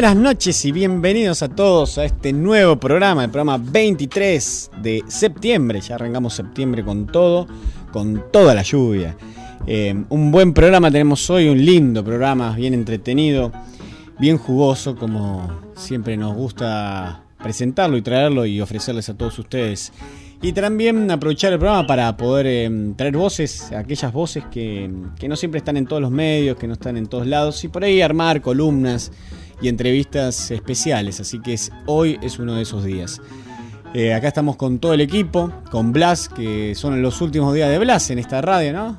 Buenas noches y bienvenidos a todos a este nuevo programa, el programa 23 de septiembre. Ya arrancamos septiembre con todo, con toda la lluvia. Eh, un buen programa tenemos hoy, un lindo programa, bien entretenido, bien jugoso, como siempre nos gusta presentarlo y traerlo y ofrecerles a todos ustedes. Y también aprovechar el programa para poder eh, traer voces, aquellas voces que, que, no siempre están en todos los medios, que no están en todos lados, y por ahí armar columnas y entrevistas especiales. Así que es, hoy es uno de esos días. Eh, acá estamos con todo el equipo, con Blas, que son los últimos días de Blas en esta radio, ¿no?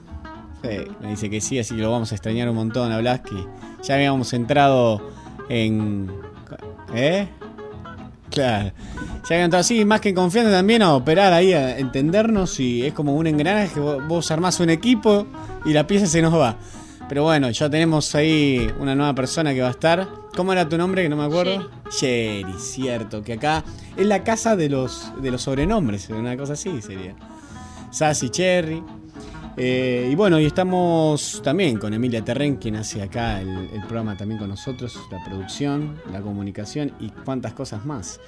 Sí, me dice que sí, así que lo vamos a extrañar un montón a Blas, que ya habíamos entrado en... ¿Eh? Claro. Ya habían entrado así, más que confiando también a operar ahí, a entendernos y es como un engranaje vos armás un equipo y la pieza se nos va. Pero bueno, ya tenemos ahí una nueva persona que va a estar. ¿Cómo era tu nombre? Que no me acuerdo. Jerry, cierto. Que acá es la casa de los, de los sobrenombres, una cosa así sería. Sassy Cherry. Eh, y bueno, y estamos también con Emilia Terren, quien hace acá el, el, programa también con nosotros, la producción, la comunicación y cuantas cosas más.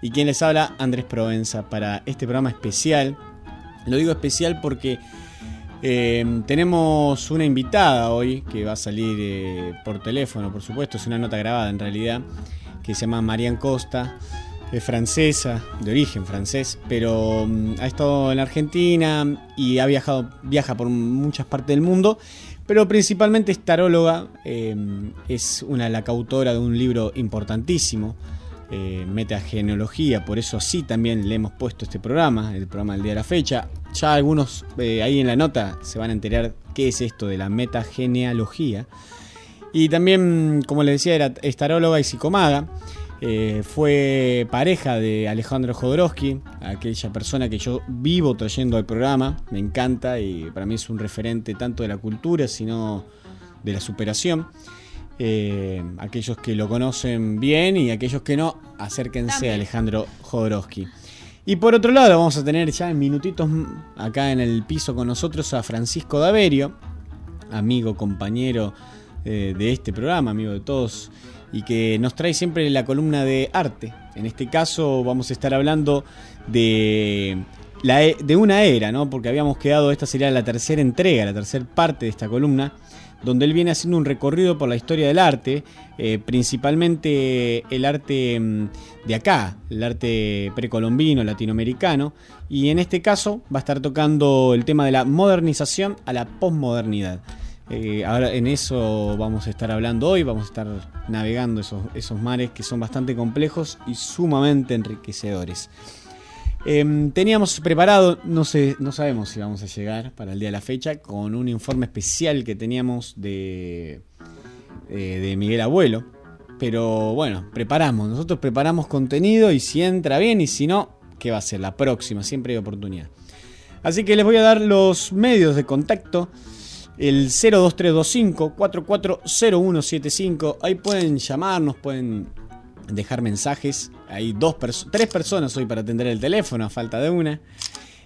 Y quien les habla, Andrés Provenza, para este programa especial. Lo digo especial porque eh, tenemos una invitada hoy que va a salir eh, por teléfono, por supuesto, es una nota grabada en realidad, que se llama Marian Costa, es francesa, de origen francés, pero um, ha estado en Argentina y ha viajado, viaja por muchas partes del mundo, pero principalmente es taróloga, eh, es una la de un libro importantísimo. Eh, metagenealogía, por eso sí también le hemos puesto este programa, el programa del día de la fecha. Ya algunos eh, ahí en la nota se van a enterar qué es esto de la metagenealogía. Y también, como les decía, era, es taróloga y psicomaga. Eh, fue pareja de Alejandro Jodorowsky, aquella persona que yo vivo trayendo al programa, me encanta y para mí es un referente tanto de la cultura, sino de la superación. Eh, aquellos que lo conocen bien y aquellos que no, acérquense a Alejandro Jodorowsky. Y por otro lado, vamos a tener ya en minutitos acá en el piso con nosotros a Francisco Daverio, amigo, compañero eh, de este programa, amigo de todos y que nos trae siempre la columna de arte. En este caso vamos a estar hablando de, la, e, de una era, ¿no? porque habíamos quedado, esta sería la tercera entrega, la tercera parte de esta columna, donde él viene haciendo un recorrido por la historia del arte, eh, principalmente el arte mm, de acá, el arte precolombino, latinoamericano, y en este caso va a estar tocando el tema de la modernización a la posmodernidad. Eh, ahora en eso vamos a estar hablando hoy, vamos a estar navegando esos, esos mares que son bastante complejos y sumamente enriquecedores. Em, teníamos preparado, no, sé, no sabemos si vamos a llegar para el día de la fecha, con un informe especial que teníamos de, eh, de Miguel Abuelo. Pero bueno, preparamos, nosotros preparamos contenido y si entra bien y si no, ¿qué va a ser? La próxima, siempre hay oportunidad. Así que les voy a dar los medios de contacto el 02325 440175. Ahí pueden llamarnos, pueden dejar mensajes. Hay dos tres personas hoy para atender el teléfono, a falta de una.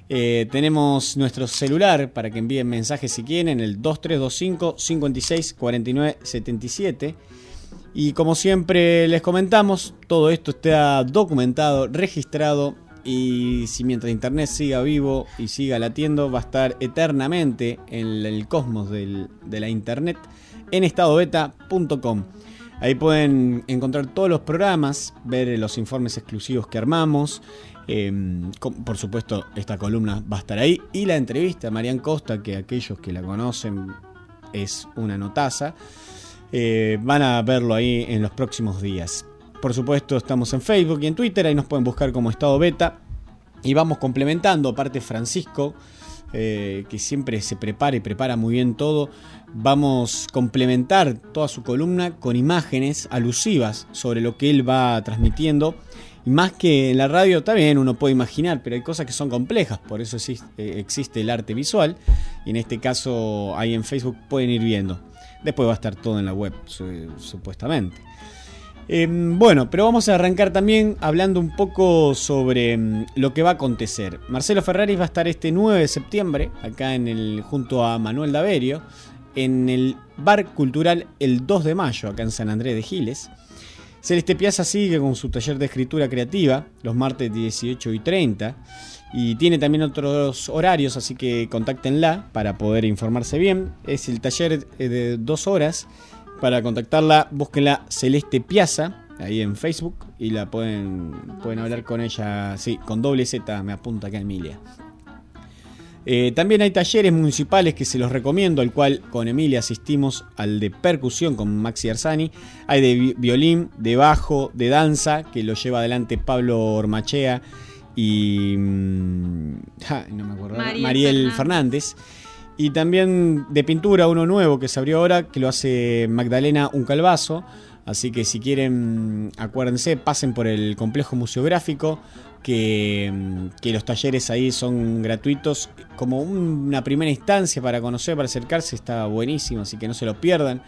Eh, tenemos nuestro celular para que envíen mensajes si quieren, el 2325 56 49 77. Y como siempre les comentamos, todo esto está documentado, registrado y si mientras Internet siga vivo y siga latiendo, va a estar eternamente en el cosmos de la Internet en estadobeta.com. Ahí pueden encontrar todos los programas, ver los informes exclusivos que armamos. Em, por supuesto, esta columna va a estar ahí. Y la entrevista a Marian Costa, que aquellos que la conocen es una notaza. Eh, van a verlo ahí en los próximos días. Por supuesto, estamos en Facebook y en Twitter, ahí nos pueden buscar como Estado Beta. Y vamos complementando, aparte Francisco, eh, que siempre se prepara y prepara muy bien todo, vamos a complementar toda su columna con imágenes alusivas sobre lo que él va transmitiendo. Y más que en la radio, también uno puede imaginar, pero hay cosas que son complejas, por eso existe, existe el arte visual. Y en este caso, ahí en Facebook pueden ir viendo. Después va a estar todo en la web, supuestamente. Em, bueno, pero vamos a arrancar también hablando un poco sobre em, lo que va a acontecer. Marcelo Ferraris va a estar este 9 de septiembre, acá en el, junto a Manuel Daverio, en el Bar Cultural el 2 de mayo, acá en San Andrés de Giles. Celeste Piazza sigue con su taller de escritura creativa, los martes 18 y 30. Y tiene también otros horarios, así que contáctenla para poder informarse bien. Es el taller eh, de dos horas para contactarla, búsquenla Celeste Piazza, ahí en Facebook, y la pueden, pueden hablar con ella, sí, con doble Z, me apunta acá Emilia. Eh, también hay talleres municipales que se los recomiendo, al cual con Emilia asistimos al de percusión con Maxi Arzani. Hay de violín, de bajo, de danza, que lo lleva adelante Pablo Ormachea y. Mm, no me acuerdo. Mariel, Fernández. Y también de pintura, uno nuevo que se abrió ahora, que lo hace Magdalena Un Calvazo. Así que si quieren, acuérdense, pasen por el complejo museográfico, que, los talleres ahí son gratuitos. Como una primera instancia para conocer, para acercarse, está buenísimo, así que no se lo pierdan.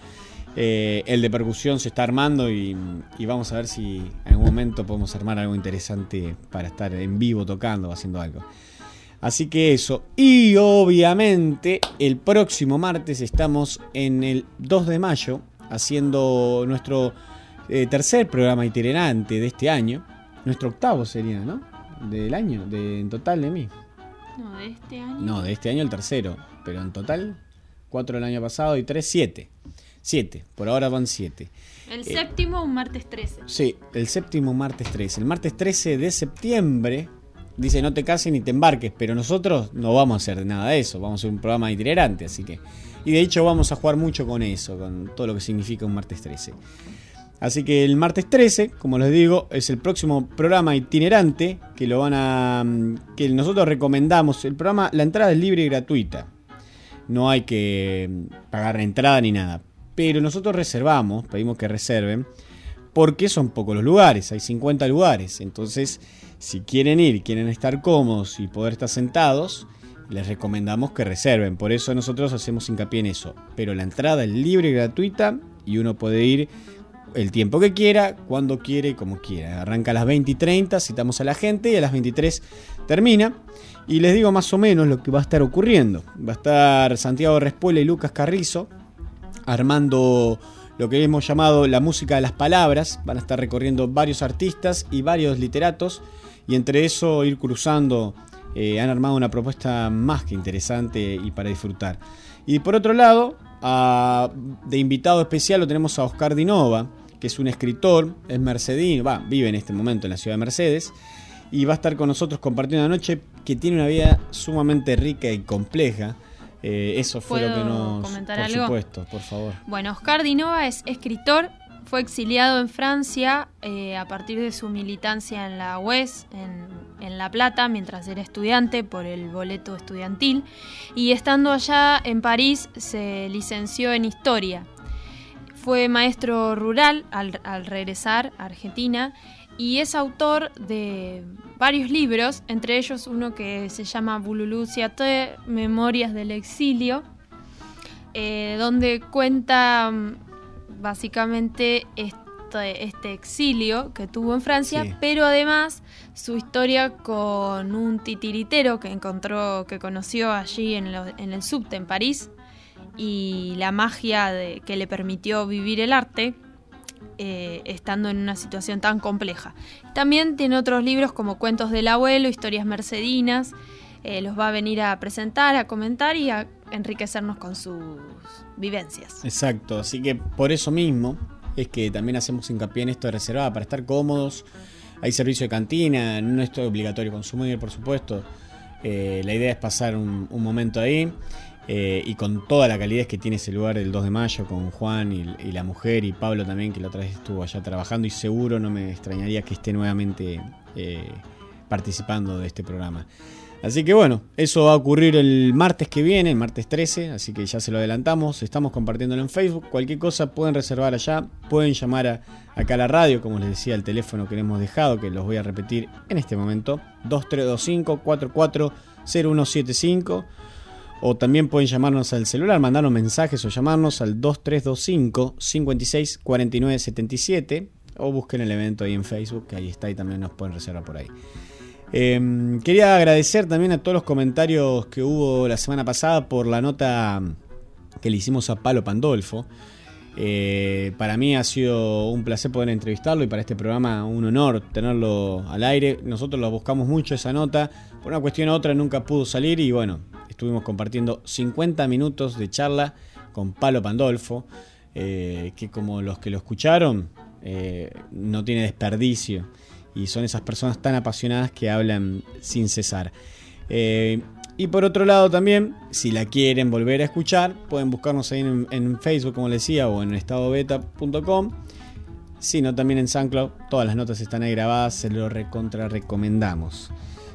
Eh, el de percusión se está armando y, y, vamos a ver si en algún momento podemos armar algo interesante para estar en vivo tocando o haciendo algo. Así que eso. Y obviamente el próximo martes estamos en el 2 de mayo haciendo nuestro eh, tercer programa itinerante de este año. Nuestro octavo sería, ¿no? Del año, de, en total de mí. No, de este año. No, de este año el tercero. Pero en total, cuatro el año pasado y tres, siete. Siete, por ahora van siete. El séptimo, un martes 13. Sí, el séptimo martes 13. El martes 13 de septiembre dice no te cases ni te embarques, pero nosotros no vamos a hacer nada de eso, vamos a hacer un programa itinerante, así que... Y de hecho vamos a jugar mucho con eso, con todo lo que significa un martes 13. Así que el martes 13, como les digo, es el próximo programa itinerante que lo van a que nosotros recomendamos. El programa, la entrada es libre y gratuita. No hay que pagar la entrada ni nada. Pero nosotros reservamos, pedimos que reserven porque son pocos los lugares, hay 50 lugares. Entonces, si quieren ir, quieren estar cómodos y poder estar sentados, les recomendamos que reserven. Por eso nosotros hacemos hincapié en eso. Pero la entrada es libre y gratuita y uno puede ir el tiempo que quiera, cuando quiere y como quiera. Arranca a las 20 y 30, citamos a la gente y a las 23 termina. Y les digo más o menos lo que va a estar ocurriendo. Va a estar Santiago Respuela y Lucas Carrizo armando lo que hemos llamado la música de las palabras. Van a estar recorriendo varios artistas y varios literatos y entre eso ir cruzando. Eh, han armado una propuesta más que interesante y para disfrutar. Y por otro lado, de invitado especial lo tenemos a Oscar Dinova, que es un escritor, es mercedino, va, vive en este momento en la ciudad de Mercedes y va a estar con nosotros compartiendo una noche que tiene una vida sumamente rica y compleja. Eh, eso fue lo que nos. Comentar por algo? supuesto, por favor. Bueno, Oscar Dinova es escritor, fue exiliado en Francia eh, a partir de su militancia en la UES, en, La Plata, mientras era estudiante por el boleto estudiantil. Y estando allá en París, se licenció en Historia. Fue maestro rural al, al regresar a Argentina y es autor de varios libros, entre ellos uno que se llama Bululú Siate, Memorias del Exilio, eh, donde cuenta mm, básicamente este, este, exilio que tuvo en Francia, Sí. pero además su historia con un titiritero que encontró, que conoció allí en, lo- en el subte en París, y la magia de, que le permitió vivir el arte, eh, estando en una situación tan compleja. También tiene otros libros como Cuentos del Abuelo, Historias Mercedinas. eh, los va a venir a presentar, a comentar y a enriquecernos con sus vivencias. Exacto, así que por eso mismo es que también hacemos hincapié en esto de reservada para estar cómodos. Hay servicio de cantina, no es obligatorio consumir, por supuesto. Eh, la idea es pasar un, momento ahí eh, y con toda la calidez que tiene ese lugar del 2 de mayo, con Juan y, y la mujer y Pablo también, que la otra vez estuvo allá trabajando y seguro no me extrañaría que esté nuevamente eh, participando de este programa. Así que bueno, eso va a ocurrir el martes que viene, el martes 13, así que ya se lo adelantamos, estamos compartiéndolo en Facebook, cualquier cosa pueden reservar allá, pueden llamar a, acá a la radio, como les decía, el teléfono que le hemos dejado, que los voy a repetir en este momento, 2325-440175, o también pueden llamarnos al celular, mandarnos mensajes o llamarnos al 2325-564977, o busquen el evento ahí en Facebook, que ahí está y también nos pueden reservar por ahí. Eh, quería agradecer también a todos los comentarios que hubo la semana pasada por la nota que le hicimos a Palo Pandolfo. Eh, para mí ha sido un placer poder entrevistarlo y para este programa un honor tenerlo al aire. Nosotros lo buscamos mucho esa nota. Por una cuestión u otra nunca pudo salir y bueno, estuvimos compartiendo 50 minutos de charla con Palo Pandolfo, eh, que como los que lo escucharon, eh, no tiene desperdicio y son esas personas tan apasionadas que hablan sin cesar. Eh, y por otro lado también, si la quieren volver a escuchar, pueden buscarnos ahí en, Facebook, como les decía, o en estadobeta.com. Si no, también en SoundCloud. Todas las notas están ahí grabadas, se lo recontra recomendamos.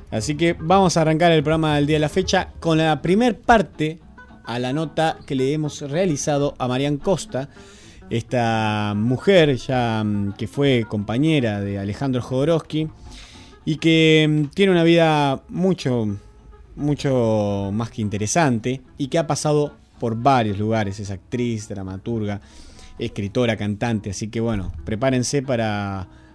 Así que vamos a arrancar el programa del día de la fecha con la primer parte a la nota que le hemos realizado a Marian Costa, esta mujer ya mm, que fue compañera de Alejandro Jodorowsky y que mm, tiene una vida mucho, mucho más que interesante y que ha pasado por varios lugares. Es actriz, dramaturga, escritora, cantante. Así que bueno, prepárense para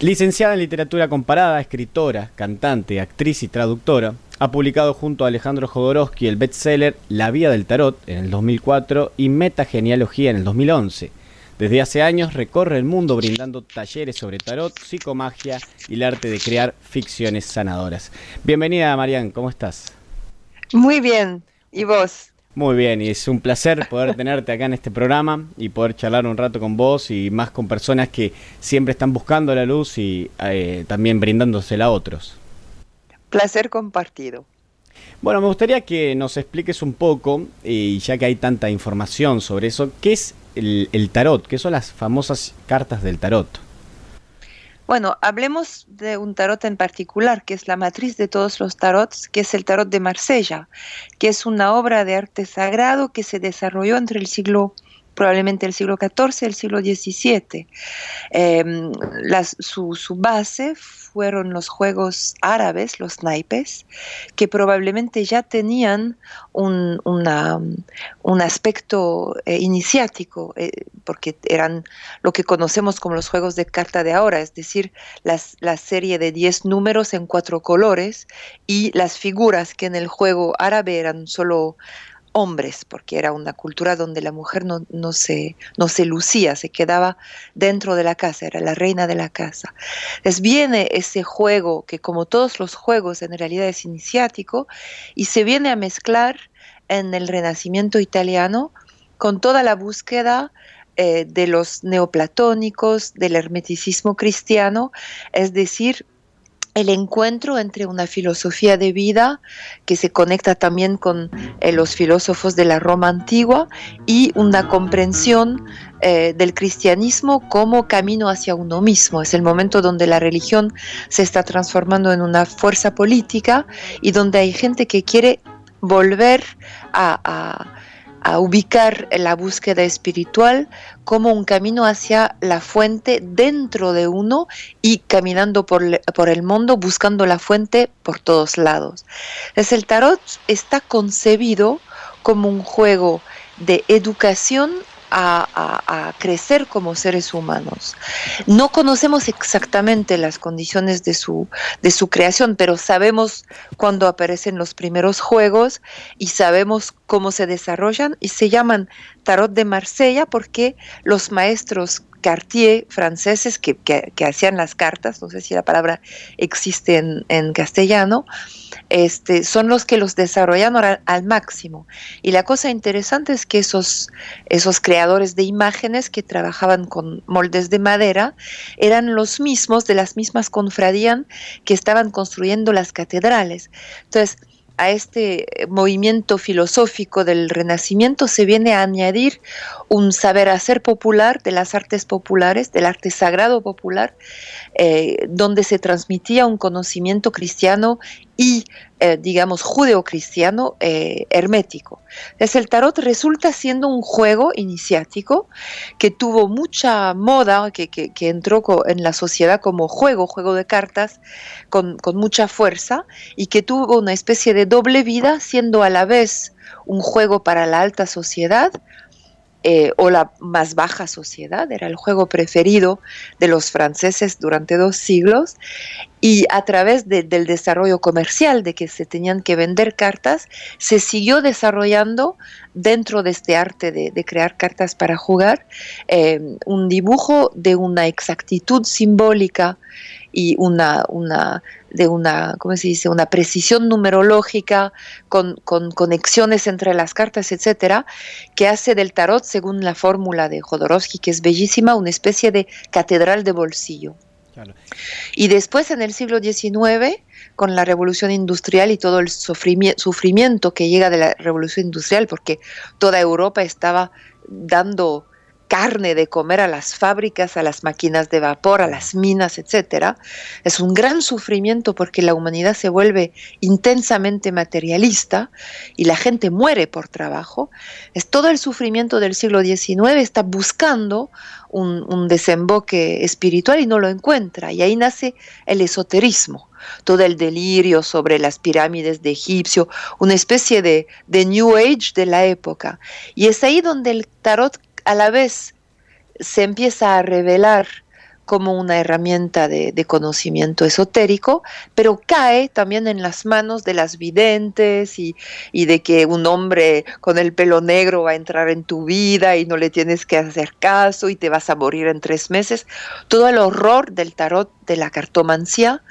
Licenciada en literatura comparada, escritora, cantante, actriz y traductora, ha publicado junto a Alejandro Jodorowsky el bestseller La Vía del Tarot en el 2004 y Metagenealogía en el 2011. Desde hace años recorre el mundo brindando talleres sobre tarot, psicomagia y el arte de crear ficciones sanadoras. Bienvenida, Marian, ¿cómo estás? Muy bien. ¿Y vos? Muy bien, y es un placer poder tenerte acá en este programa y poder charlar un rato con vos y más con personas que siempre están buscando la luz y eh, también brindándosela a otros. Placer compartido. Bueno, me gustaría que nos expliques un poco, y ya que hay tanta información sobre eso, ¿qué es el, el tarot? ¿Qué son las famosas cartas del tarot? Bueno, hablemos de un tarot en particular, que es la matriz de todos los tarots, que es el tarot de Marsella, que es una obra de arte sagrado que se desarrolló entre el siglo probablemente el siglo XIV, el siglo XVII. Em, su, su, base fueron los juegos árabes, los naipes, que probablemente ya tenían un, un aspecto eh, iniciático, eh, porque eran lo que conocemos como los juegos de carta de ahora, es decir, la serie de 10 números en cuatro colores y las figuras que en el juego árabe eran solo hombres, porque era una cultura donde la mujer no, no, se, no se lucía, se quedaba dentro de la casa, era la reina de la casa. Les viene ese juego que como todos los juegos en realidad es iniciático y se viene a mezclar en el renacimiento italiano con toda la búsqueda eh, de los neoplatónicos, del hermeticismo cristiano, es decir, el encuentro entre una filosofía de vida que se conecta también con eh, los filósofos de la Roma antigua y una comprensión eh, del cristianismo como camino hacia uno mismo. Es el momento donde la religión se está transformando en una fuerza política y donde hay gente que quiere volver a a ubicar la búsqueda espiritual como un camino hacia la fuente dentro de uno y caminando por, por el mundo buscando la fuente por todos lados. Es el tarot está concebido como un juego de educación a, crecer como seres humanos. No conocemos exactamente las condiciones de su, de su creación, pero sabemos cuándo aparecen los primeros juegos y sabemos cómo se desarrollan y se llaman Tarot de Marsella porque los maestros Cartier franceses que, hacían las cartas, no sé si la palabra existe en, castellano, este, son los que los desarrollaron al, máximo. Y la cosa interesante es que esos, esos creadores de imágenes que trabajaban con moldes de madera eran los mismos de las mismas confradías que estaban construyendo las catedrales. Entonces, a este movimiento filosófico del Renacimiento se viene a añadir un saber hacer popular de las artes populares, del arte sagrado popular, eh, donde se transmitía un conocimiento cristiano y, eh, digamos, judeocristiano eh, hermético. Es el tarot resulta siendo un juego iniciático que tuvo mucha moda, que, entró en la sociedad como juego, juego de cartas, con, con mucha fuerza, y que tuvo una especie de doble vida, siendo a la vez un juego para la alta sociedad, eh, o la más baja sociedad, era el juego preferido de los franceses durante dos siglos, y a través del desarrollo comercial de que se tenían que vender cartas, se siguió desarrollando dentro de este arte de, crear cartas para jugar eh, un dibujo de una exactitud simbólica y una, una, de una, ¿cómo se dice? una precisión numerológica con, conexiones entre las cartas, etcétera, que hace del tarot, según la fórmula de Jodorowsky, que es bellísima, una especie de catedral de bolsillo. Y después en el siglo XIX, con la revolución industrial y todo el sufrimiento que llega de la revolución industrial, porque toda Europa estaba dando carne de comer a las fábricas, a las máquinas de vapor, a las minas, etcétera, es un gran sufrimiento porque la humanidad se vuelve intensamente materialista y la gente muere por trabajo. Es todo el sufrimiento del siglo XIX está buscando un, un desemboque espiritual y no lo encuentra. Y ahí nace el esoterismo todo el delirio sobre las pirámides de Egipcio, una especie de, de, New Age de la época. Y es ahí donde el tarot a la vez se empieza a revelar como una herramienta de, conocimiento esotérico, pero cae también en las manos de las videntes y, de que un hombre con el pelo negro va a entrar en tu vida y no le tienes que hacer caso y te vas a morir en tres meses. Todo el horror del tarot de la cartomancia,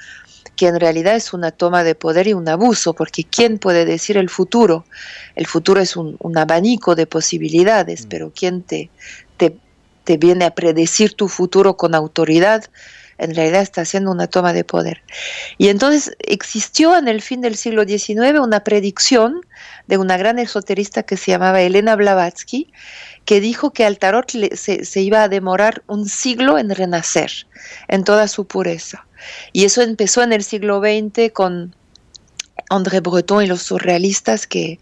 que en realidad es una toma de poder y un abuso, porque ¿quién puede decir el futuro? El futuro es un, abanico de posibilidades, mm. pero ¿quién te, te, viene a predecir tu futuro con autoridad? en realidad está haciendo una toma de poder. Y entonces existió en el fin del siglo XIX una predicción de una gran esoterista que se llamaba Elena Blavatsky, que dijo que al tarot se, se iba a demorar un siglo en renacer, en toda su pureza. Y eso empezó en el siglo XX con André Breton y los surrealistas que,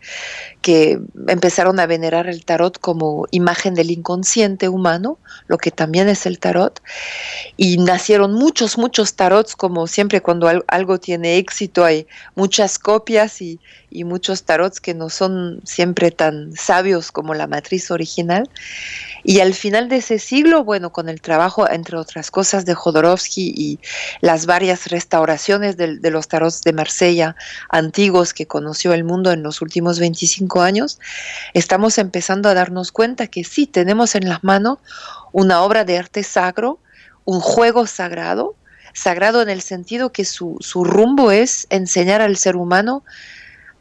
que empezaron a venerar el tarot como imagen del inconsciente humano, lo que también es el tarot, y nacieron muchos, muchos tarots, como siempre cuando algo tiene éxito hay muchas copias y, y muchos tarots que no son siempre tan sabios como la matriz original. Y al final de ese siglo, bueno, con el trabajo, entre otras cosas, de Jodorowsky y las varias restauraciones de, los tarots de Marsella antiguos que conoció el mundo en los últimos 25 años, estamos empezando a darnos cuenta que sí, tenemos en las manos una obra de arte sacro, un juego sagrado, sagrado en el sentido que su, su rumbo es enseñar al ser humano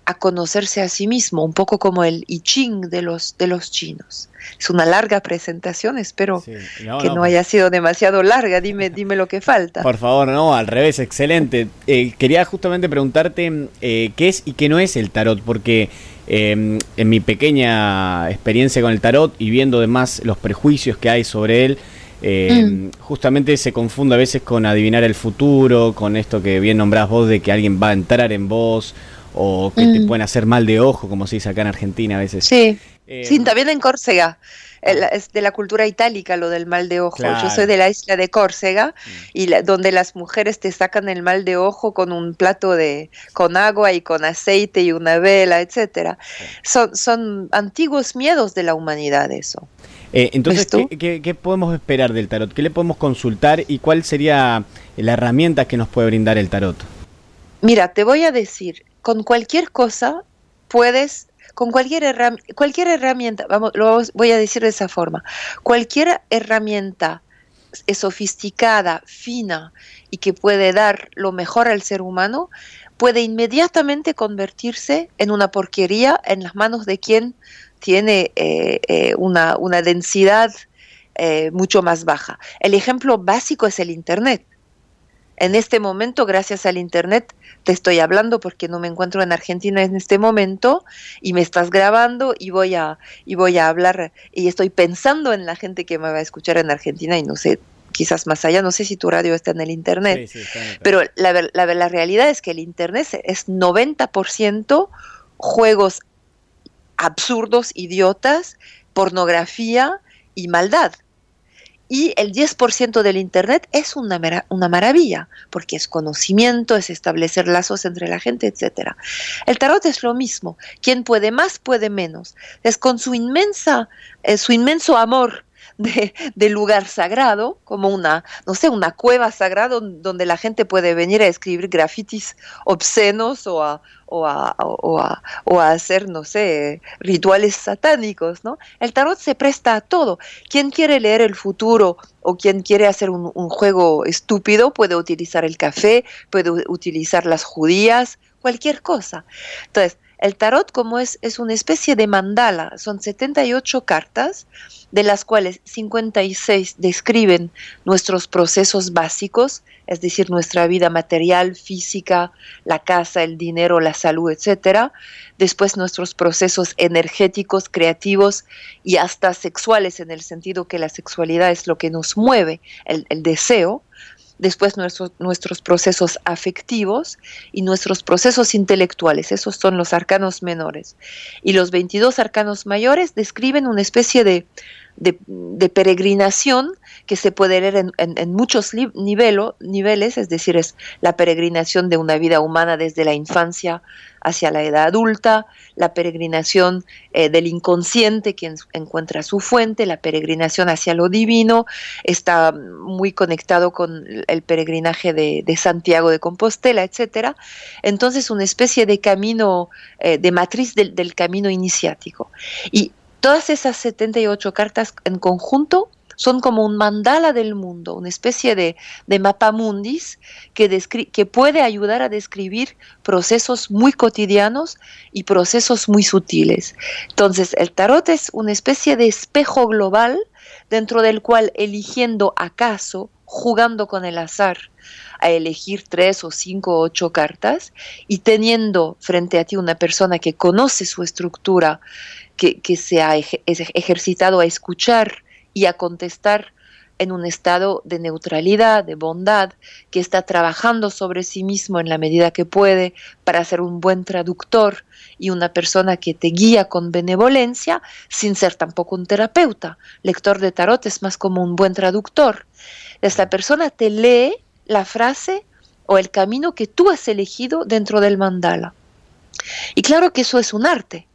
a conocerse a sí mismo, un poco como el I Ching de los, de los chinos. Es una larga presentación, espero que no, haya sido demasiado larga, dime, dime lo que falta. Por favor, no, al revés, excelente. Eh, quería justamente preguntarte eh, qué es y qué no es el tarot, porque eh, en mi pequeña experiencia con el tarot y viendo además los prejuicios que hay sobre él, mm. justamente se confunde a veces con adivinar el futuro, con esto que bien nombrás vos de que alguien va a entrar en vos o que te mm. pueden hacer mal de ojo, como se dice acá en Argentina a veces. Sí, eh, sí también en Córcega. Es de la cultura itálica lo del mal de ojo. Yo soy de la isla de Córcega mm. y donde las mujeres te sacan el mal de ojo con un plato de con agua y con aceite y una vela, etcétera. Son, son antiguos miedos de la humanidad eso. Eh, entonces, ¿qué, qué, podemos esperar del tarot? ¿Qué le podemos consultar y cuál sería la herramienta que nos puede brindar el tarot? Mira, te voy a decir, con cualquier cosa puedes, con cualquier, cualquier herramienta, vamos, lo voy a decir de esa forma, cualquier herramienta sofisticada, fina y que puede dar lo mejor al ser humano, puede inmediatamente convertirse en una porquería en las manos de quien tiene eh, eh, una, una, densidad eh, mucho más baja. El ejemplo básico es el Internet. En este momento, gracias al Internet, te estoy hablando porque no me encuentro en Argentina en este momento y me estás grabando y voy a, y voy a hablar y estoy pensando en la gente que me va a escuchar en Argentina y no sé, quizás más allá, no sé si tu radio está en el Internet, pero la, la, la realidad es que el Internet es 90% juegos absurdos, idiotas, pornografía y maldad. Y el 10% del Internet es una, una maravilla, porque es conocimiento, es establecer lazos entre la gente, etc. El tarot es lo mismo. Quien puede más, puede menos. Es con su inmensa, eh, su inmenso amor de, lugar sagrado, como una, no sé, una cueva sagrada donde la gente puede venir a escribir grafitis obscenos o a, o a, o a, o a hacer, no sé, rituales satánicos, ¿no? El tarot se presta a todo. Quien quiere leer el futuro o quien quiere hacer un, un juego estúpido puede utilizar el café, puede utilizar las judías, cualquier cosa. Entonces, el tarot como es, es una especie de mandala, son 78 cartas, de las cuales 56 describen nuestros procesos básicos, es decir, nuestra vida material, física, la casa, el dinero, la salud, etc. Después nuestros procesos energéticos, creativos y hasta sexuales, en el sentido que la sexualidad es lo que nos mueve, el, el deseo después nuestros, procesos afectivos y nuestros procesos intelectuales. Esos son los arcanos menores. Y los 22 arcanos mayores describen una especie de, de, peregrinación que se puede leer en, muchos niveles, es decir, es la peregrinación de una vida humana desde la infancia hacia la edad adulta, la peregrinación eh, del inconsciente que encuentra su fuente, la peregrinación hacia lo divino, está muy conectado con el peregrinaje de, Santiago de Compostela, etc. Entonces, una especie de camino, eh, de matriz del, del camino iniciático. Y Todas esas 78 cartas en conjunto son como un mandala del mundo, una especie de, de mapa mundis que, que puede ayudar a describir procesos muy cotidianos y procesos muy sutiles. Entonces, el tarot es una especie de espejo global dentro del cual eligiendo acaso, jugando con el azar, a elegir tres o cinco o ocho cartas y teniendo frente a ti una persona que conoce su estructura, que, se ha ejercitado a escuchar y a contestar en un estado de neutralidad, de bondad, que está trabajando sobre sí mismo en la medida que puede para ser un buen traductor y una persona que te guía con benevolencia, sin ser tampoco un terapeuta. Lector de tarot es más como un buen traductor. Esta persona te lee la frase o el camino que tú has elegido dentro del mandala. Y claro que eso es un arte.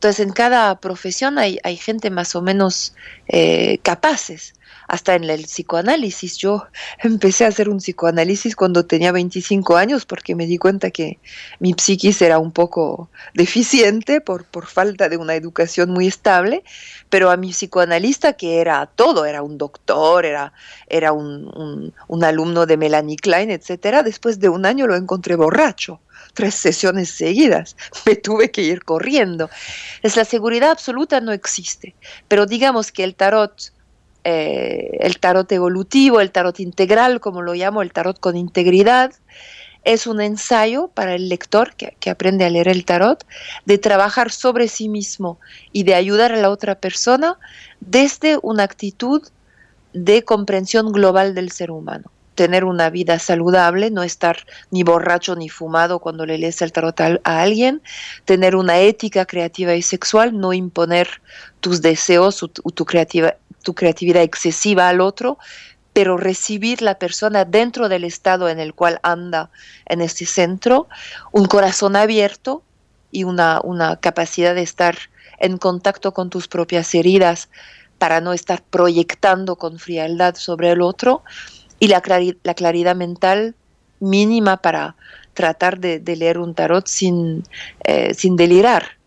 Entonces en cada profesión hay, gente más o menos eh, capaces hasta en el psicoanálisis. Yo empecé a hacer un psicoanálisis cuando tenía 25 años porque me di cuenta que mi psiquis era un poco deficiente por, por falta de una educación muy estable, pero a mi psicoanalista que era todo, era un doctor, era, era un, un alumno de Melanie Klein, etcétera, después de un año lo encontré borracho tres sesiones seguidas. Me tuve que ir corriendo. Es la seguridad absoluta no existe, pero digamos que el tarot eh, el tarot evolutivo, el tarot integral, como lo llamo, el tarot con integridad, es un ensayo para el lector que, que, aprende a leer el tarot, de trabajar sobre sí mismo y de ayudar a la otra persona desde una actitud de comprensión global del ser humano. Tener una vida saludable, no estar ni borracho ni fumado cuando le lees el tarot a, alguien, tener una ética creativa y sexual, no imponer tus deseos o tu, creativa, tu creatividad excesiva al otro, pero recibir la persona dentro del estado en el cual anda en este centro, un corazón abierto y una, una capacidad de estar en contacto con tus propias heridas para no estar proyectando con frialdad sobre el otro y la, la claridad mental mínima para tratar de, leer un tarot sin, eh, sin delirar.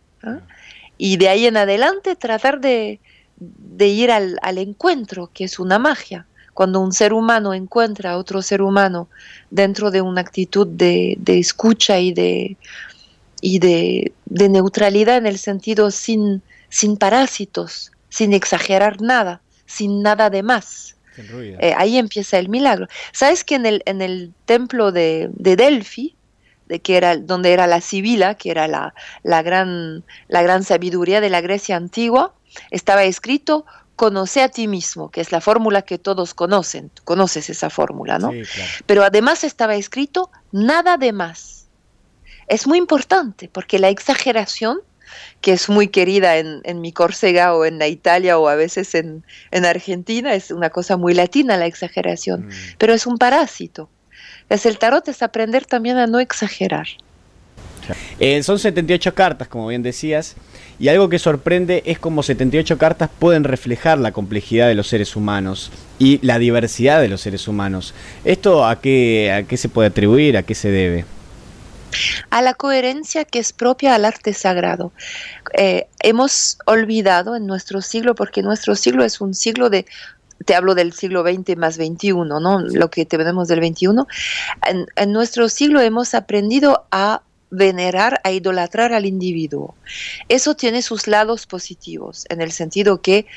Y de ahí en adelante tratar de, de ir al, encuentro, que es una magia. Cuando un ser humano encuentra a otro ser humano dentro de una actitud de, escucha y de, y de, neutralidad en el sentido sin, sin parásitos, sin exagerar nada, sin nada de más. Eh, ahí empieza el milagro. ¿Sabes que en el, en el templo de, de Delphi, de que era donde era la Sibila, que era la, la, gran, la gran sabiduría de la Grecia antigua, estaba escrito conoce a ti mismo, que es la fórmula que todos conocen, conoces esa fórmula, ¿no? Pero además estaba escrito nada de más. Es muy importante porque la exageración, que es muy querida en, mi Córcega o en la Italia o a veces en, Argentina, es una cosa muy latina la exageración, mm. pero es un parásito. Es el tarot es aprender también a no exagerar. Eh, son 78 cartas, como bien decías. Y algo que sorprende es cómo 78 cartas pueden reflejar la complejidad de los seres humanos y la diversidad de los seres humanos. ¿Esto a qué, a qué se puede atribuir? ¿A qué se debe? A la coherencia que es propia al arte sagrado. Eh, hemos olvidado en nuestro siglo, porque nuestro siglo es un siglo de te hablo del siglo XX más XXI, ¿no? Lo que tenemos del XXI. en, nuestro siglo hemos aprendido a venerar, a idolatrar al individuo. Eso tiene sus lados positivos, en el sentido que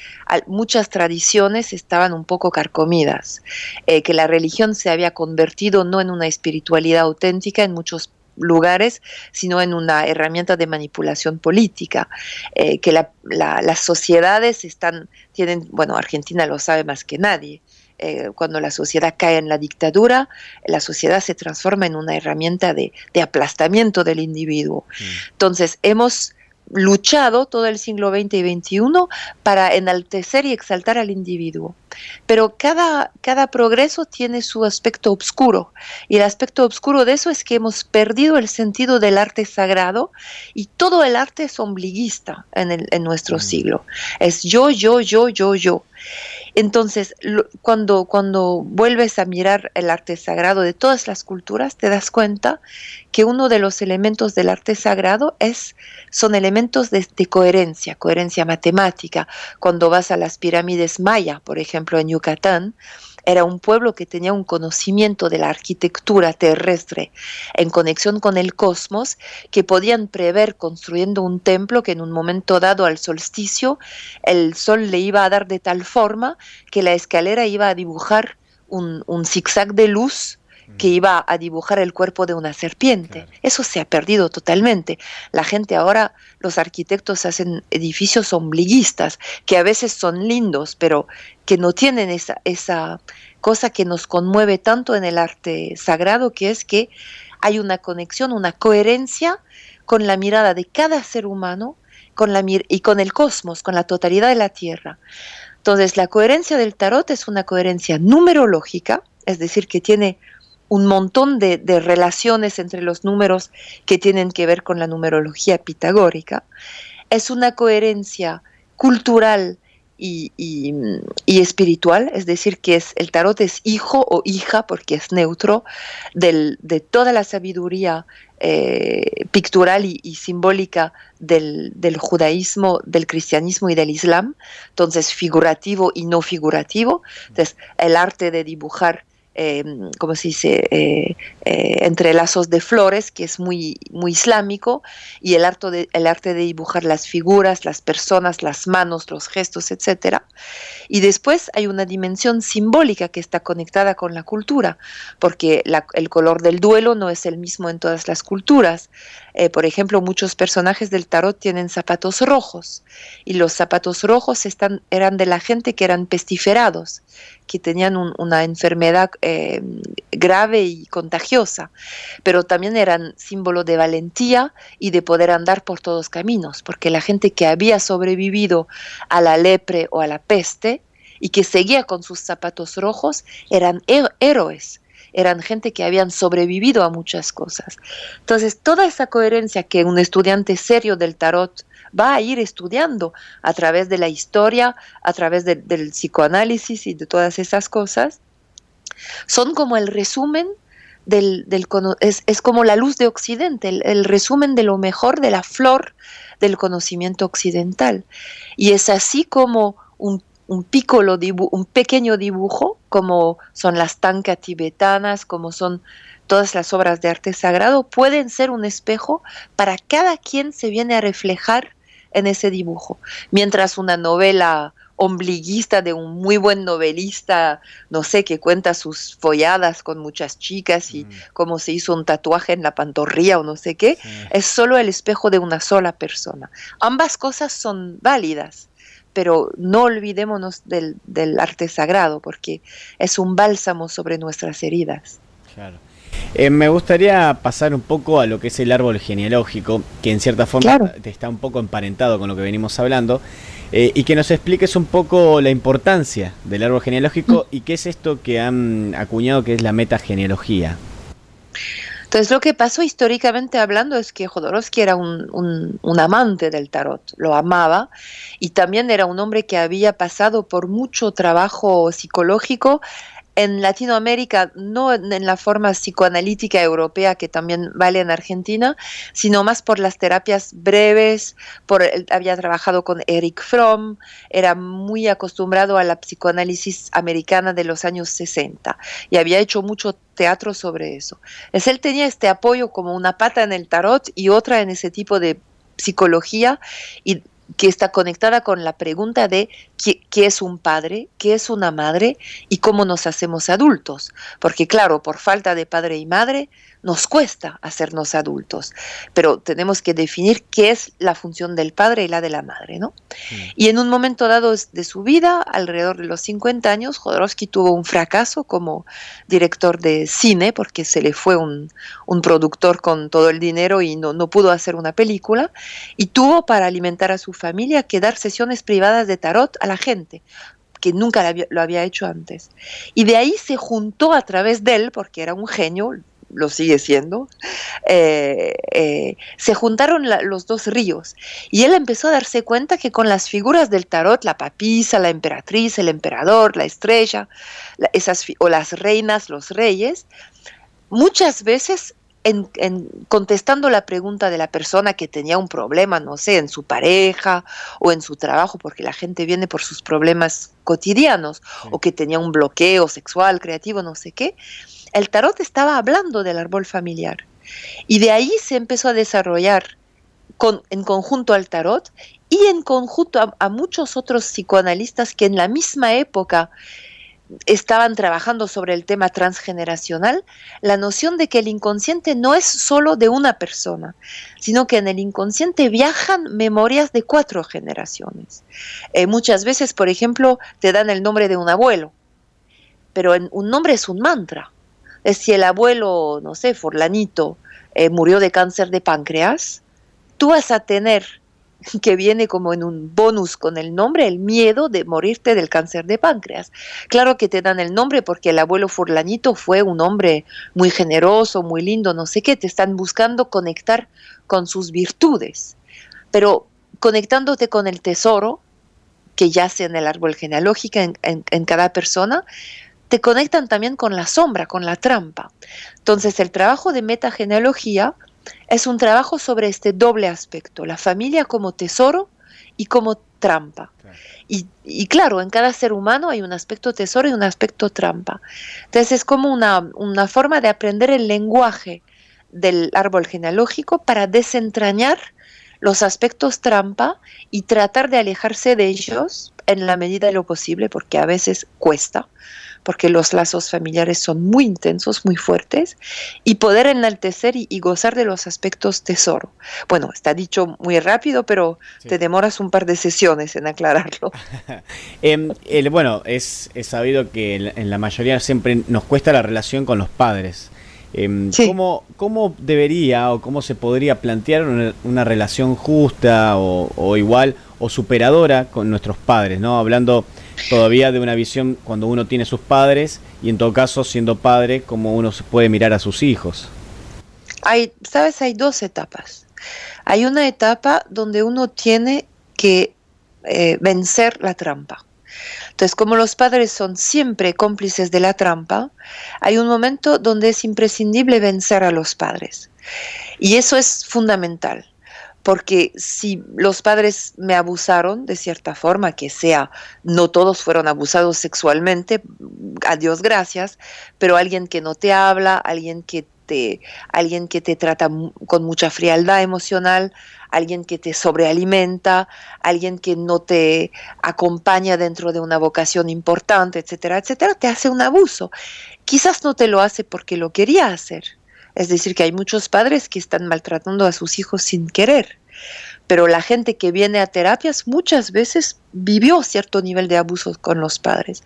muchas tradiciones estaban un poco carcomidas, eh, que la religión se había convertido no en una espiritualidad auténtica en muchos lugares, sino en una herramienta de manipulación política, eh, que las sociedades están, tienen, bueno, Argentina lo sabe más que nadie, eh, cuando la sociedad cae en la dictadura, la sociedad se transforma en una herramienta de, aplastamiento del individuo. Mm. Entonces, hemos luchado todo el siglo XX y XXI para enaltecer y exaltar al individuo. Pero cada, cada progreso tiene su aspecto oscuro y el aspecto oscuro de eso es que hemos perdido el sentido del arte sagrado y todo el arte es ombliguista en, el, en nuestro mm. siglo. Es yo, yo, yo, yo, yo. Entonces, cuando, cuando vuelves a mirar el arte sagrado de todas las culturas, te das cuenta que uno de los elementos del arte sagrado es, son elementos de, coherencia, coherencia matemática. Cuando vas a las pirámides maya, por ejemplo, en Yucatán, era un pueblo que tenía un conocimiento de la arquitectura terrestre en conexión con el cosmos, que podían prever construyendo un templo que en un momento dado al solsticio el sol le iba a dar de tal forma que la escalera iba a dibujar un, un zigzag de luz que iba a dibujar el cuerpo de una serpiente. Eso se ha perdido totalmente. La gente ahora, los arquitectos hacen edificios ombliguistas, que a veces son lindos, pero que no tienen esa, esa cosa que nos conmueve tanto en el arte sagrado, que es que hay una conexión, una coherencia con la mirada de cada ser humano con la y con el cosmos, con la totalidad de la Tierra. Entonces, la coherencia del tarot es una coherencia numerológica, es decir, que tiene un montón de, relaciones entre los números que tienen que ver con la numerología pitagórica. Es una coherencia cultural y, espiritual, es decir, que es, el tarot es hijo o hija, porque es neutro, de toda la sabiduría eh, pictural y, simbólica del, del, judaísmo, del cristianismo y del islam, entonces figurativo y no figurativo, entonces el arte de dibujar eh, como se dice, eh, eh, entrelazos de flores, que es muy, muy islámico, y el arte, de, el arte de dibujar las figuras, las personas, las manos, los gestos, etc. Y después hay una dimensión simbólica que está conectada con la cultura, porque el color del duelo no es el mismo en todas las culturas. Eh, por ejemplo, muchos personajes del tarot tienen zapatos rojos, y los zapatos rojos eran de la gente que eran pestiferados, que tenían una enfermedad eh, grave y contagiosa, pero también eran símbolo de valentía y de poder andar por todos caminos, porque la gente que había sobrevivido a la lepre o a la peste y que seguía con sus zapatos rojos eran héroes, eran gente que habían sobrevivido a muchas cosas. Entonces, toda esa coherencia que un estudiante serio del tarot va a ir estudiando a través de la historia, a través del psicoanálisis y de todas esas cosas, son como el resumen del, del es, es, como la luz de Occidente, el, resumen de lo mejor de la flor del conocimiento occidental. Y es así como un, un, un pequeño dibujo, como son las tankas tibetanas, como son todas las obras de arte sagrado, pueden ser un espejo para cada quien se viene a reflejar en ese dibujo. Mientras una novela ombliguista de un muy buen novelista, no sé, que cuenta sus folladas con muchas chicas y mm. cómo se hizo un tatuaje en la pantorrilla o no sé qué, es solo el espejo de una sola persona. Ambas cosas son válidas, pero no olvidémonos del, del arte sagrado porque es un bálsamo sobre nuestras heridas. Claro. Eh, me gustaría pasar un poco a lo que es el árbol genealógico, que en cierta forma está un poco emparentado con lo que venimos hablando, eh, y que nos expliques un poco la importancia del árbol genealógico y qué es esto que han acuñado que es la metagenealogía. Entonces lo que pasó históricamente hablando es que Jodorowsky era un, un, amante del tarot, lo amaba y también era un hombre que había pasado por mucho trabajo psicológico en Latinoamérica, no en la forma psicoanalítica europea que también vale en Argentina, sino más por las terapias breves, por, había trabajado con Eric Fromm, era muy acostumbrado a la psicoanálisis americana de los años 60 y había hecho mucho teatro sobre eso. Es, él tenía este apoyo como una pata en el tarot y otra en ese tipo de psicología y que está conectada con la pregunta de qué, es un padre, qué es una madre y cómo nos hacemos adultos. Porque claro, por falta de padre y madre, nos cuesta hacernos adultos, pero tenemos que definir qué es la función del padre y la de la madre, ¿no? Mm. Y en un momento dado de su vida, alrededor de los 50 años, Jodorowsky tuvo un fracaso como director de cine, porque se le fue un, un productor con todo el dinero y no, no pudo hacer una película, y tuvo para alimentar a su familia que dar sesiones privadas de tarot a la gente, que nunca lo había hecho antes. Y de ahí se juntó a través de él, porque era un genio, lo sigue siendo, eh, eh, se juntaron los dos ríos y él empezó a darse cuenta que con las figuras del tarot, la papisa, la emperatriz, el emperador, la estrella, esas, o las reinas, los reyes, muchas veces en, contestando la pregunta de la persona que tenía un problema, no sé, en su pareja o en su trabajo, porque la gente viene por sus problemas cotidianos, o que tenía un bloqueo sexual, creativo, no sé qué, el tarot estaba hablando del árbol familiar. Y de ahí se empezó a desarrollar con, en conjunto al tarot y en conjunto a, muchos otros psicoanalistas que en la misma época estaban trabajando sobre el tema transgeneracional, la noción de que el inconsciente no es solo de una persona, sino que en el inconsciente viajan memorias de cuatro generaciones. Eh, muchas veces, por ejemplo, te dan el nombre de un abuelo, pero un nombre es un mantra. Es si el abuelo, no sé, Forlanito, eh, murió de cáncer de páncreas, tú vas a tener que viene como en un bonus con el nombre, el miedo de morirte del cáncer de páncreas. Claro que te dan el nombre porque el abuelo Furlanito fue un hombre muy generoso, muy lindo, no sé qué, te están buscando conectar con sus virtudes. Pero conectándote con el tesoro que yace en el árbol genealógico en, en cada persona, te conectan también con la sombra, con la trampa. Entonces el trabajo de metagenealogía es un trabajo sobre este doble aspecto, la familia como tesoro y como trampa. Y, claro, en cada ser humano hay un aspecto tesoro y un aspecto trampa. Entonces es como una, una forma de aprender el lenguaje del árbol genealógico para desentrañar los aspectos trampa y tratar de alejarse de ellos en la medida de lo posible, porque a veces cuesta, porque los lazos familiares son muy intensos, muy fuertes, y poder enaltecer y, gozar de los aspectos tesoro. Bueno, está dicho muy rápido, pero te demoras un par de sesiones en aclararlo. Em, bueno, es, sabido que en la mayoría siempre nos cuesta la relación con los padres. Em, ¿cómo, debería o cómo se podría plantear una, relación justa o, o, igual o superadora con nuestros padres? ¿no? Hablando todavía de una visión cuando uno tiene sus padres y en todo caso siendo padre como uno se puede mirar a sus hijos. Hay, sabes, hay dos etapas. Hay una etapa donde uno tiene que eh, vencer la trampa. Entonces, como los padres son siempre cómplices de la trampa, hay un momento donde es imprescindible vencer a los padres. Y eso es fundamental porque si los padres me abusaron de cierta forma, que sea, no todos fueron abusados sexualmente, a Dios gracias, pero alguien que no te habla, alguien que te, alguien que te trata con mucha frialdad emocional, alguien que te sobrealimenta, alguien que no te acompaña dentro de una vocación importante, etcétera, etcétera, te hace un abuso. Quizás no te lo hace porque lo quería hacer, es decir, que hay muchos padres que están maltratando a sus hijos sin querer. Pero la gente que viene a terapias muchas veces vivió cierto nivel de abusos con los padres.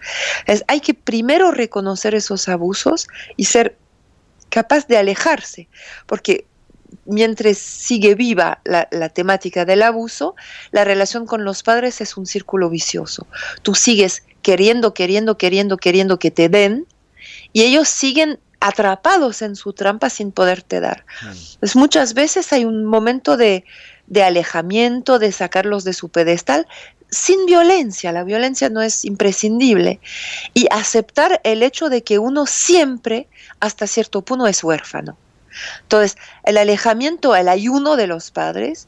Es, hay que primero reconocer esos abusos y ser capaz de alejarse, porque mientras sigue viva la, la, temática del abuso, la relación con los padres es un círculo vicioso. Tú sigues queriendo, queriendo, queriendo, queriendo que te den y ellos siguen atrapados en su trampa sin poderte dar. Pues muchas veces hay un momento de, de alejamiento, de sacarlos de su pedestal, sin violencia, la violencia no es imprescindible, y aceptar el hecho de que uno siempre, hasta cierto punto, es huérfano. Entonces, el alejamiento, el ayuno de los padres,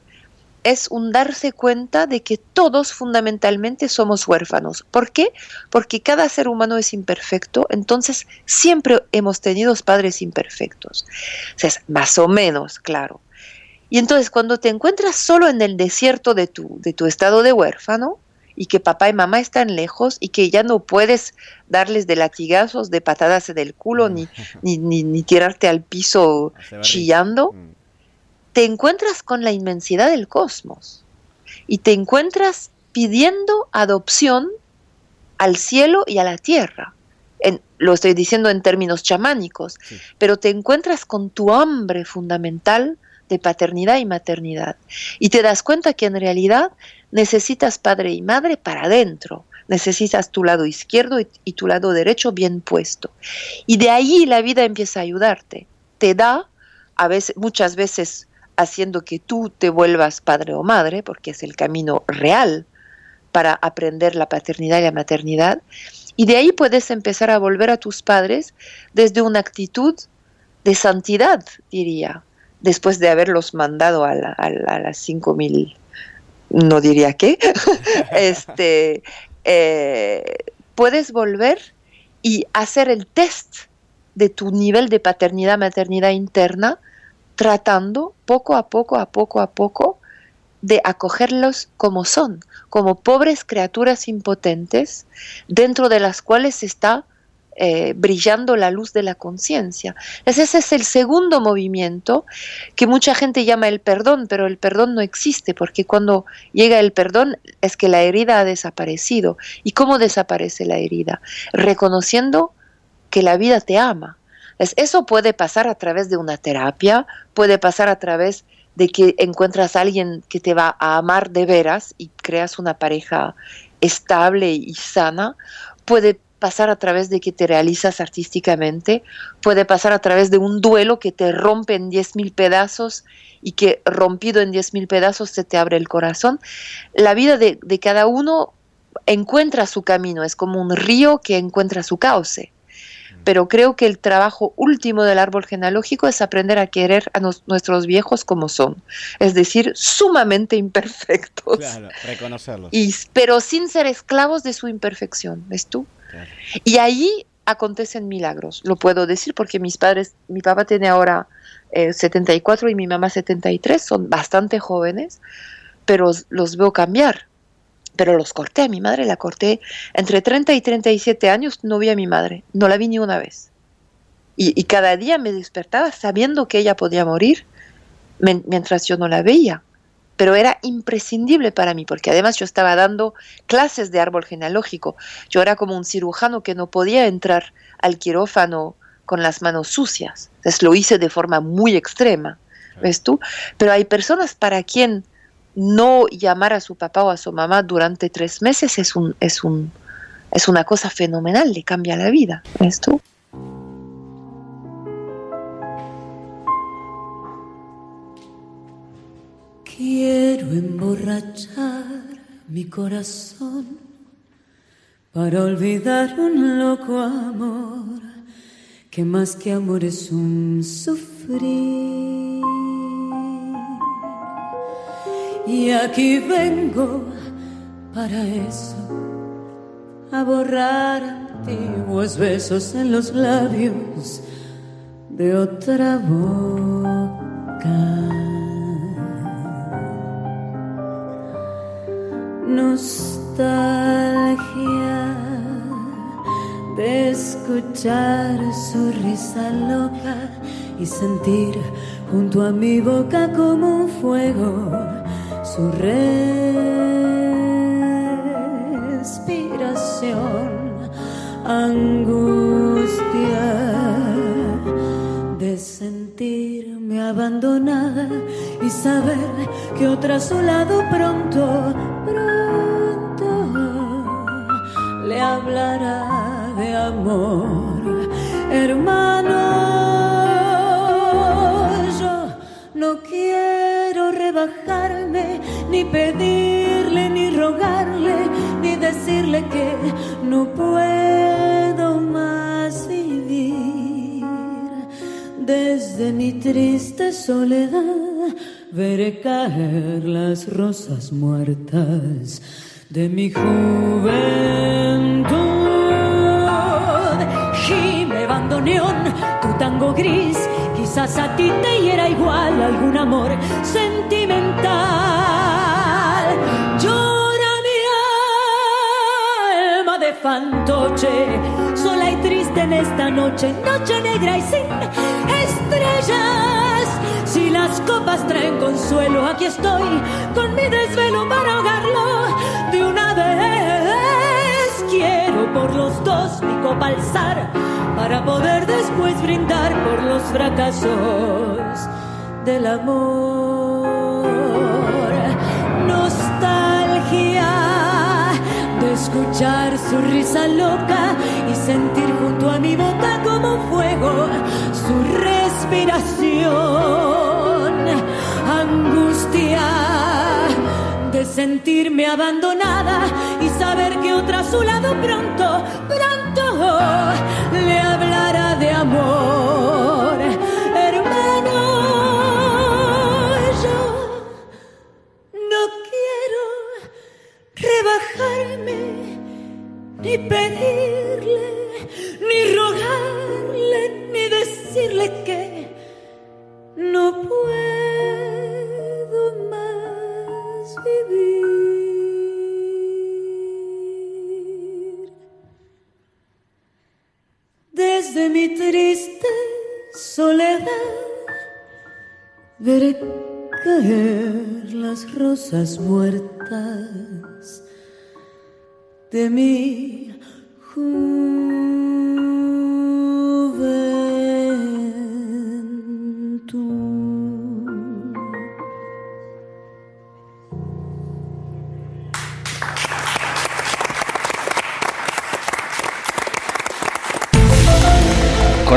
es un darse cuenta de que todos fundamentalmente somos huérfanos. ¿Por qué? Porque cada ser humano es imperfecto, entonces siempre hemos tenido padres imperfectos. O sea, más o menos, claro. Y entonces cuando te encuentras solo en el desierto de tu, de tu estado de huérfano, y que papá y mamá están lejos y que ya no puedes darles de latigazos, de patadas en el culo, ni, ni, ni, ni tirarte al piso chillando, mm te encuentras con la inmensidad del cosmos y te encuentras pidiendo adopción al cielo y a la tierra. lo estoy diciendo en términos chamánicos, pero te encuentras con tu hambre fundamental de paternidad y maternidad. Y te das cuenta que en realidad necesitas padre y madre para adentro. Necesitas tu lado izquierdo y, y tu lado derecho bien puesto. Y de ahí la vida empieza a ayudarte. Te da, a veces, muchas veces haciendo que tú te vuelvas padre o madre, porque es el camino real para aprender la paternidad y la maternidad. Y de ahí puedes empezar a volver a tus padres desde una actitud de santidad, diría, después de haberlos mandado a, las cinco mil, no diría qué, este, eh, puedes volver y hacer el test de tu nivel de paternidad, maternidad interna, tratando poco a poco, a poco a poco, de acogerlos como son, como pobres criaturas impotentes, dentro de las cuales está eh, brillando la luz de la conciencia. Ese es el segundo movimiento que mucha gente llama el perdón, pero el perdón no existe porque cuando llega el perdón es que la herida ha desaparecido. ¿Y cómo desaparece la herida? Reconociendo que la vida te ama. Es, eso puede pasar a través de una terapia, puede pasar a través de que encuentras a alguien que te va a amar de veras y creas una pareja estable y sana, puede pasar a través de que te realizas artísticamente, puede pasar a través de un duelo que te rompe en diez mil pedazos y que rompido en diez mil pedazos se te abre el corazón. La vida de, de cada uno encuentra su camino, es como un río que encuentra su cauce pero creo que el trabajo último del árbol genealógico es aprender a querer a nuestros viejos como son, es decir, sumamente imperfectos. Claro, reconocerlos. Y, pero sin ser esclavos de su imperfección, ¿ves tú? Y ahí acontecen milagros, lo puedo decir porque mis padres, mi papá tiene ahora 74 eh, y mi mamá 73, son bastante jóvenes, pero los veo cambiar pero los corté. A mi madre la corté entre 30 y 37 años, no vi a mi madre, no la vi ni una vez. Y, cada día me despertaba sabiendo que ella podía morir mientras yo no la veía. Pero era imprescindible para mí, porque además yo estaba dando clases de árbol genealógico. Yo era como un cirujano que no podía entrar al quirófano con las manos sucias. Entonces lo hice de forma muy extrema, ¿ves tú? Pero hay personas para quien no llamar a su papá o a su mamá durante tres meses es, un, es, un, es una cosa fenomenal, le cambia la vida. ¿Ves tú? Quiero emborrachar mi corazón para olvidar un loco amor que más que amor es un sufrir. Y aquí vengo para eso, a borrar antiguos besos en los labios de otra boca. Nostalgia de escuchar su risa loca y sentir junto a mi boca como un fuego su respiración, angustia de sentirme abandonada y saber que otra a su lado pronto, pronto le hablará de amor, hermano. Yo no quiero rebajarme ni pedirle, ni rogarle, ni decirle que no puedo más vivir. Desde mi triste soledad veré caer las rosas muertas de mi juventud. Gime bandoneón, tu tango gris, quizás a ti te hiera igual algún amor sentimental. fantoche, sola y triste en esta noche, noche negra y sin estrellas. Si las copas traen consuelo, aquí estoy con mi desvelo para ahogarlo de una vez. Quiero por los dos mi copa alzar para poder después brindar por los fracasos del amor. Escuchar su risa loca y sentir junto a mi boca como fuego su respiración. Angustia de sentirme abandonada y saber que otra a su lado pronto, pronto le hablará de amor. pedirle, ni rogarle, ni decirle que no puedo más vivir. Desde mi triste soledad, veré caer las rosas muertas de mí con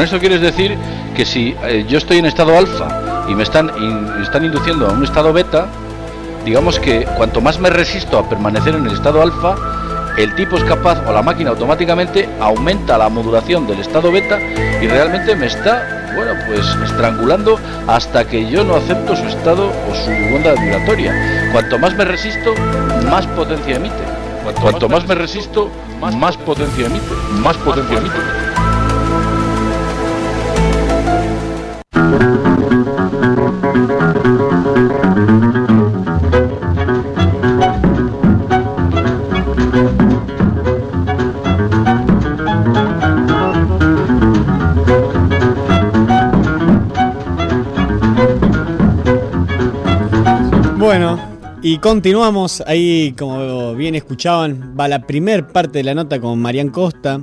eso quieres decir que si eh, yo estoy en estado alfa y me están, están induciendo a un estado beta, digamos que cuanto más me resisto a permanecer en el estado alfa, el tipo es capaz o la máquina automáticamente aumenta la modulación del estado beta y realmente me está, bueno, pues estrangulando hasta que yo no acepto su estado o su onda vibratoria. Cuanto más me resisto, más potencia emite. Cuanto, más me resisto, más potencia emite. Más potencia emite. Y continuamos ahí, como bien escuchaban, va la primer parte de la nota con Marian Costa.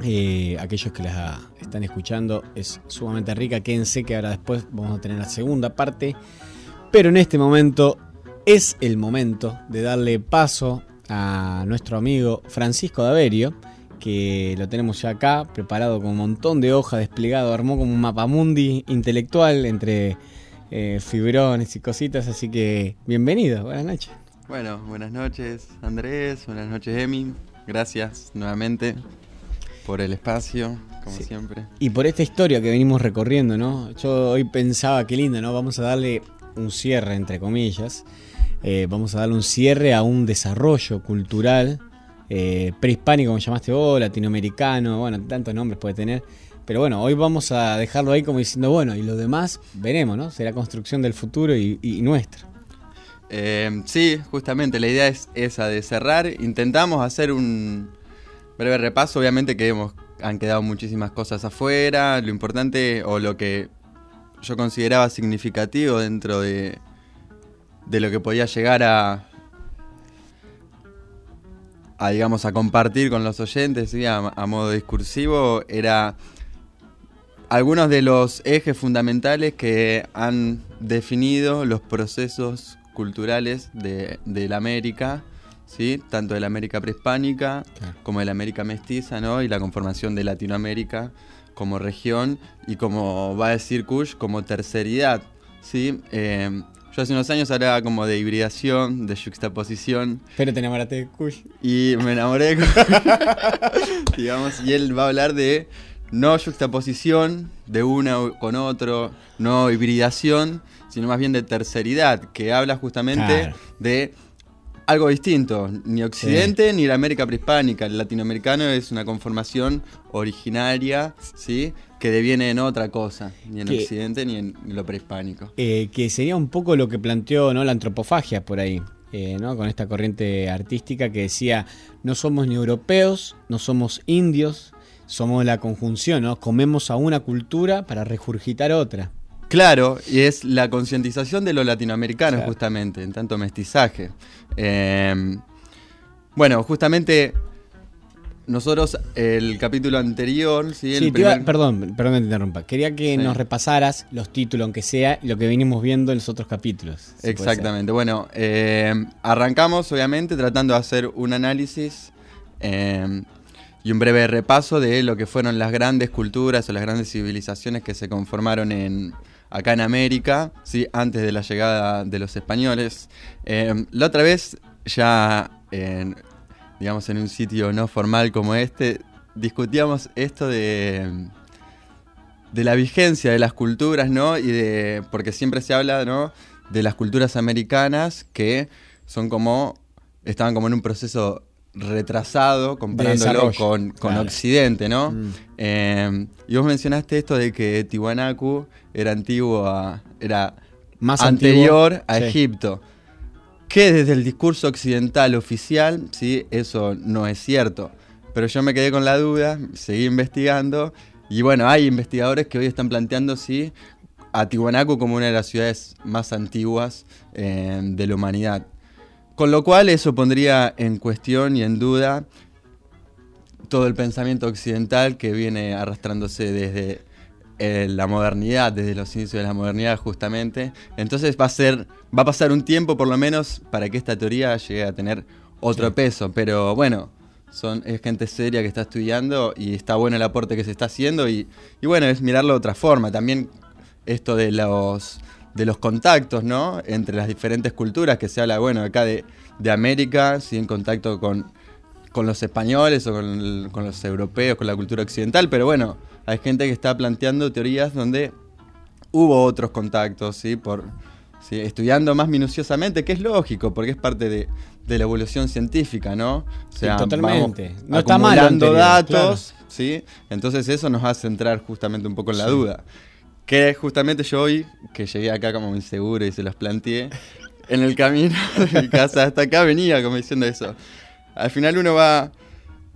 Eh, aquellos que la están escuchando es sumamente rica, quédense que ahora después vamos a tener la segunda parte. Pero en este momento es el momento de darle paso a nuestro amigo Francisco Daverio, que lo tenemos ya acá, preparado con un montón de hojas desplegado, armó como un mapamundi intelectual entre eh, fibrones y cositas, así que bienvenido, buenas noches. Bueno, buenas noches Andrés, buenas noches Emi, gracias nuevamente por el espacio, como siempre. Y por esta historia que venimos recorriendo, ¿no? Yo hoy pensaba, qué lindo, ¿no? Vamos a darle un cierre, entre comillas. Eh, vamos a darle un cierre a un desarrollo cultural eh, prehispánico, como llamaste vos, latinoamericano, bueno, tantos nombres puede tener. Pero bueno, hoy vamos a dejarlo ahí como diciendo, bueno, y lo demás veremos, ¿no? Será construcción del futuro y, y nuestra. Eh, sí, justamente la idea es esa de cerrar. Intentamos hacer un breve repaso, obviamente que hemos, han quedado muchísimas cosas afuera. Lo importante o lo que yo consideraba significativo dentro de, de lo que podía llegar a, a digamos a compartir con los oyentes a modo discursivo era algunos de los ejes fundamentales que han definido los procesos culturales de, de la América, ¿sí? tanto de la América prehispánica como de la América mestiza, ¿no? y la conformación de Latinoamérica como región y como va a decir Kush, como terceridad. ¿sí? Eh, yo hace unos años hablaba como de hibridación, de juxtaposición. Pero te enamoraste de Kush. Y me enamoré de Kush. digamos, y él va a hablar de no juxtaposición de uno con otro, no hibridación, sino más bien de terceridad, que habla justamente Claro. de algo distinto. Ni Occidente ni la América prehispánica. El latinoamericano es una conformación originaria, ¿sí? Que deviene en otra cosa, ni en Que- Occidente ni en lo prehispánico. Eh, que sería un poco lo que planteó ¿no? la antropofagia por ahí, eh, ¿no? con esta corriente artística que decía, no somos ni europeos, no somos indios, somos la conjunción, ¿no? comemos a una cultura para regurgitar otra. Claro, y es la concientización de los latinoamericanos Claro. justamente, en tanto mestizaje. Eh, bueno, justamente nosotros el capítulo anterior, ¿sí? El iba- perdón, perdón que te interrumpa. Quería que Sí. nos repasaras los títulos, aunque sea lo que venimos viendo en los otros capítulos. si. Exactamente. Bueno, eh, arrancamos obviamente tratando de hacer un análisis eh, y un breve repaso de lo que fueron las grandes culturas o las grandes civilizaciones que se conformaron acá en América, ¿sí? antes de la llegada de los españoles. Eh, la otra vez, ya en, digamos en un sitio no formal como este, discutíamos esto de de la vigencia de las culturas, ¿no? Y de. Porque siempre se habla, ¿no? De las culturas americanas que son como. estaban como en un proceso retrasado comparándolo con, con claro. Occidente, ¿no? Mm. Eh, y vos mencionaste esto de que Tiwanaku era antiguo a. era Más anterior antiguo, a sí. Egipto. Que desde el discurso occidental oficial, sí, eso no es cierto. Pero yo me quedé con la duda, seguí investigando y bueno, hay investigadores que hoy están planteando sí a Tiwanaku como una de las ciudades más antiguas eh, de la humanidad. Con lo cual eso pondría en cuestión y en duda todo el pensamiento occidental que viene arrastrándose desde eh, la modernidad, desde los inicios de la modernidad justamente. Entonces va a ser, va a pasar un tiempo por lo menos para que esta teoría llegue a tener otro peso. Pero bueno, son, es gente seria que está estudiando y está bueno el aporte que se está haciendo y, y bueno, es mirarlo de otra forma. También esto de los de los contactos, ¿no? Entre las diferentes culturas, que se habla, bueno, acá de, de América, sí, en contacto con, con los españoles o con, con, los europeos, con la cultura occidental, pero bueno, hay gente que está planteando teorías donde hubo otros contactos, ¿sí? Por, ¿sí? estudiando más minuciosamente, que es lógico, porque es parte de, de la evolución científica, ¿no? O sea, sí, totalmente. Vamos no está mal datos, claro. ¿sí? Entonces eso nos hace entrar justamente un poco en la sí. duda. Que justamente yo hoy, que llegué acá como inseguro y se los planteé, en el camino de mi casa hasta acá venía como diciendo eso. Al final uno va,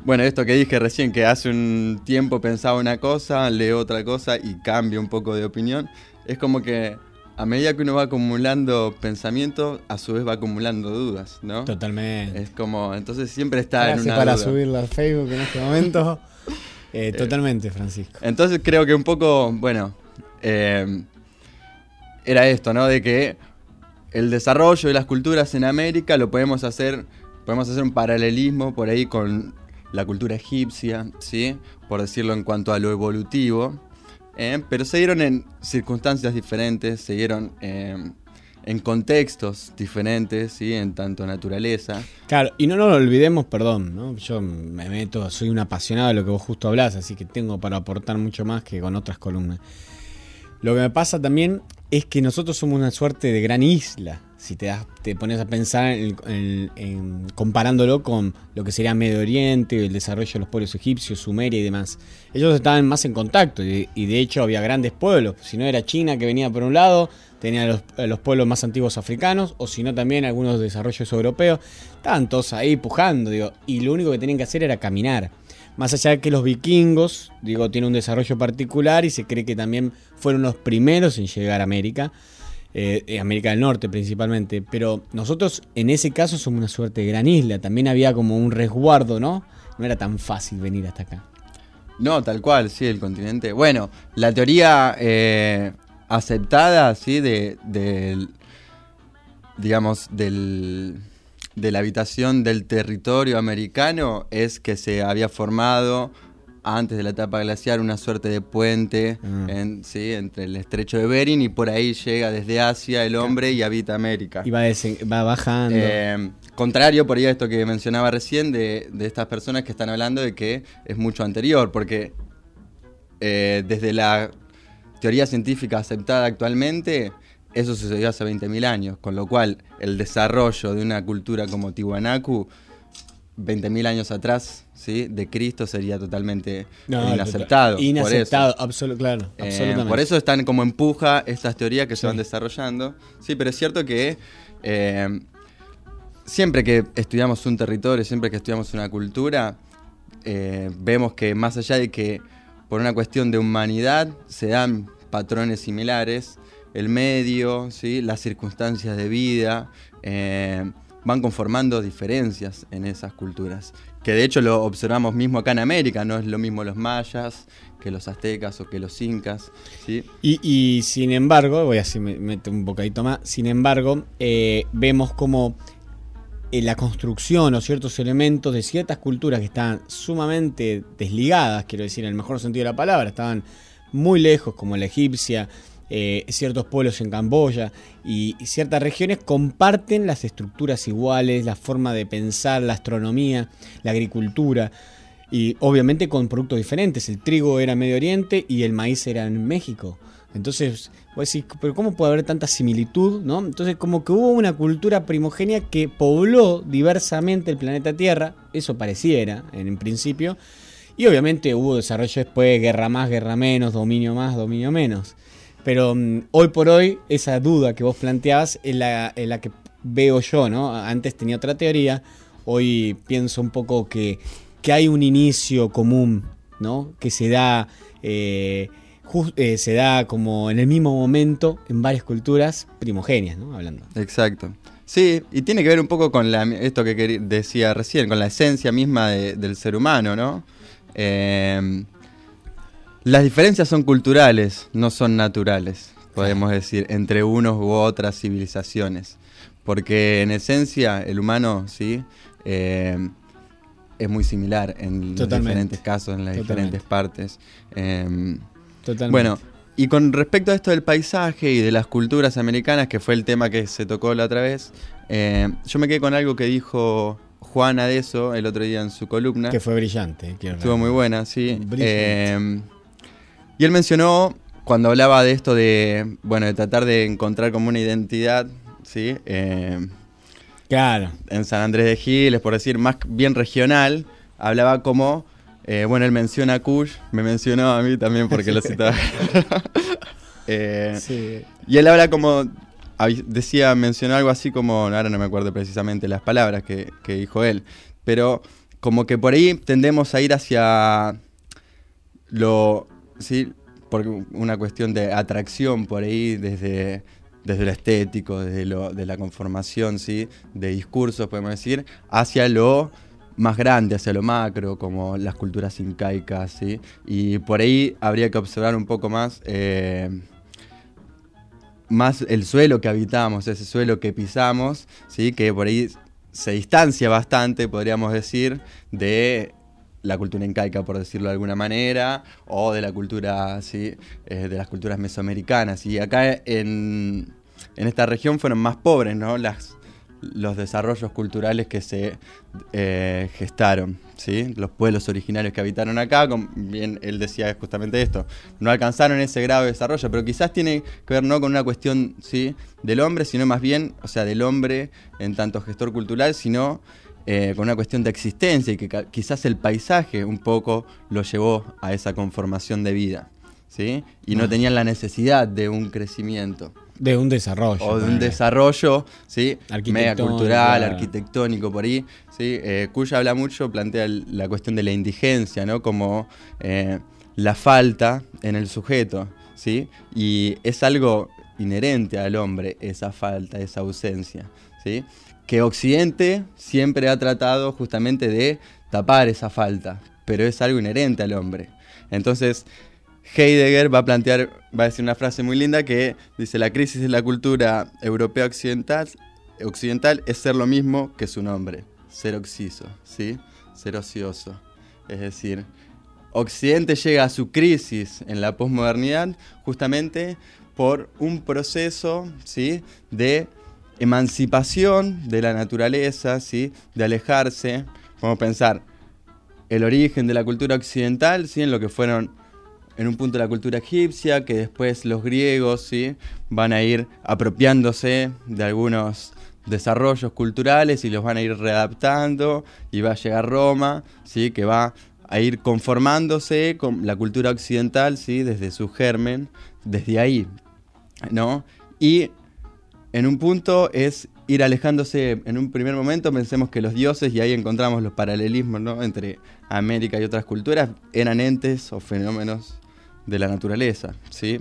bueno, esto que dije recién, que hace un tiempo pensaba una cosa, lee otra cosa y cambia un poco de opinión, es como que a medida que uno va acumulando pensamientos, a su vez va acumulando dudas, ¿no? Totalmente. Es como, entonces siempre está Gracias en una para duda. subirla a Facebook en este momento. Eh, totalmente, Francisco. Entonces creo que un poco, bueno, eh, era esto, ¿no? De que el desarrollo de las culturas en América lo podemos hacer, podemos hacer un paralelismo por ahí con la cultura egipcia, ¿sí? Por decirlo en cuanto a lo evolutivo. Eh, pero se dieron en circunstancias diferentes, se dieron eh, en contextos diferentes, ¿sí? En tanto naturaleza. Claro, y no nos olvidemos, perdón, ¿no? Yo me meto, soy un apasionado de lo que vos justo hablás, así que tengo para aportar mucho más que con otras columnas. Lo que me pasa también es que nosotros somos una suerte de gran isla. Si te, das, te pones a pensar en, comparándolo con lo que sería Medio Oriente, el desarrollo de los pueblos egipcios, Sumeria y demás. Ellos estaban más en contacto y, y de hecho había grandes pueblos. Si no era China que venía por un lado, tenía los, los, pueblos más antiguos africanos, o si no también algunos desarrollos europeos. Estaban todos ahí pujando, digo, y lo único que tenían que hacer era caminar. Más allá de que los vikingos, digo, tienen un desarrollo particular y se cree que también fueron los primeros en llegar a América, eh, América del Norte principalmente. Pero nosotros en ese caso somos una suerte de gran isla, también había como un resguardo, ¿no? No era tan fácil venir hasta acá. No, tal cual, sí, el continente. Bueno, la teoría eh, aceptada, sí, de, de digamos, del de la habitación del territorio americano es que se había formado antes de la etapa glaciar una suerte de puente Mm. en, ¿sí? entre el estrecho de Bering y por ahí llega desde Asia el hombre y habita América. Y va, va bajando. Eh, contrario por ahí a esto que mencionaba recién de, de, estas personas que están hablando de que es mucho anterior, porque eh, desde la teoría científica aceptada actualmente, eso sucedió hace 20.000 años, con lo cual el desarrollo de una cultura como Tiwanaku, 20.000 años atrás, ¿sí? de Cristo sería totalmente no, inaceptado. Inaceptado, claro, eh, absolutamente. Por eso están como empuja estas teorías que sí. se van desarrollando. Sí, pero es cierto que eh, siempre que estudiamos un territorio, siempre que estudiamos una cultura, eh, vemos que más allá de que por una cuestión de humanidad se dan patrones similares, el medio, ¿sí? las circunstancias de vida, eh, van conformando diferencias en esas culturas. Que de hecho lo observamos mismo acá en América, no es lo mismo los mayas que los aztecas o que los incas. ¿sí? Y, sin embargo, voy a así meter un bocadito más, sin embargo, eh, vemos como en la construcción o ciertos elementos de ciertas culturas que estaban sumamente desligadas, quiero decir, en el mejor sentido de la palabra, estaban muy lejos, como la egipcia, eh, ciertos pueblos en Camboya y, ciertas regiones comparten las estructuras iguales, la forma de pensar, la astronomía, la agricultura y obviamente con productos diferentes. El trigo era en Medio Oriente y el maíz era en México. Entonces, vos pero ¿cómo puede haber tanta similitud? ¿no? Entonces, como que hubo una cultura primogénea que pobló diversamente el planeta Tierra, eso pareciera en, en principio, y obviamente hubo desarrollo después, guerra más, guerra menos, dominio más, dominio menos. Pero um, hoy por hoy, esa duda que vos planteabas es la, que veo yo, ¿no? Antes tenía otra teoría, hoy pienso un poco que, que hay un inicio común ¿no? Que se da, eh, eh, se da como en el mismo momento en varias culturas primogenias, ¿no? Hablando. Exacto. Sí, y tiene que ver un poco con esto que decía recién, con la esencia misma de- del ser humano, ¿no? Eh, las diferencias son culturales, no son naturales, podemos decir, entre unos u otras civilizaciones. Porque en esencia el humano, sí, Eh, es muy similar en los diferentes casos, en las Totalmente. diferentes partes. Eh, Totalmente. Bueno, y con respecto a esto del paisaje y de las culturas americanas, que fue el tema que se tocó la otra vez, eh, yo me quedé con algo que dijo Juana de eso el otro día en su columna. Que fue brillante, Estuvo muy buena, sí. Brillante. Eh, y él mencionó, cuando hablaba de esto de, bueno, de tratar de encontrar como una identidad, ¿sí? Eh, Claro. En San Andrés de Giles, por decir, más bien regional, hablaba como, eh, bueno, él menciona a Kush, me mencionó a mí también porque lo citaba. Eh, Sí. Y él habla como, decía, mencionó algo así como, ahora no me acuerdo precisamente las palabras que, que dijo él, pero como que por ahí tendemos a ir hacia lo, sí, por una cuestión de atracción por ahí desde, desde lo estético, desde lo, de la conformación, sí, de discursos, podemos decir, hacia lo más grande, hacia lo macro, como las culturas incaicas, sí, y por ahí habría que observar un poco más. eh, más el suelo que habitamos, ese suelo que pisamos, ¿sí? que por ahí se distancia bastante, podríamos decir, de la cultura incaica, por decirlo de alguna manera, o de la cultura, ¿sí? Eh, de las culturas mesoamericanas. Y acá en, en esta región fueron más pobres ¿no? Las, los desarrollos culturales que se eh, gestaron, ¿sí? los pueblos originarios que habitaron acá, con- bien él decía justamente esto, no alcanzaron ese grado de desarrollo, pero quizás tiene que ver no con una cuestión ¿sí? del hombre, sino más bien, o sea, del hombre en tanto gestor cultural, sino eh, con una cuestión de existencia y que quizás el paisaje un poco lo llevó a esa conformación de vida, ¿sí? y no tenían la necesidad de un crecimiento. De un desarrollo. O de un desarrollo, ¿sí? Arquitectónico, Mega cultural, arquitectónico, por ahí, ¿sí? Eh, Cuya habla mucho, plantea el- la cuestión de la indigencia, ¿no? Como eh, la falta en el sujeto, ¿sí? Y es algo inherente al hombre, esa falta, esa ausencia, ¿sí? Que Occidente siempre ha tratado justamente de tapar esa falta, pero es algo inherente al hombre. Entonces, Heidegger va a plantear, va a decir una frase muy linda que dice, la crisis de la cultura europea occidental, occidental es ser lo mismo que su nombre, ser oxiso, ¿sí? Ser ocioso. Es decir, Occidente llega a su crisis en la posmodernidad justamente por un proceso, ¿sí? De emancipación de la naturaleza, ¿sí? De alejarse, a pensar, el origen de la cultura occidental, ¿sí? En lo que fueron en un punto la cultura egipcia, que después los griegos ¿sí? van a ir apropiándose de algunos desarrollos culturales y los van a ir readaptando y va a llegar Roma, ¿sí? que va a ir conformándose con la cultura occidental ¿sí? desde su germen, desde ahí. ¿no? Y en un punto es ir alejándose, en un primer momento pensemos que los dioses, y ahí encontramos los paralelismos ¿no? entre América y otras culturas, eran entes o fenómenos de la naturaleza. ¿sí?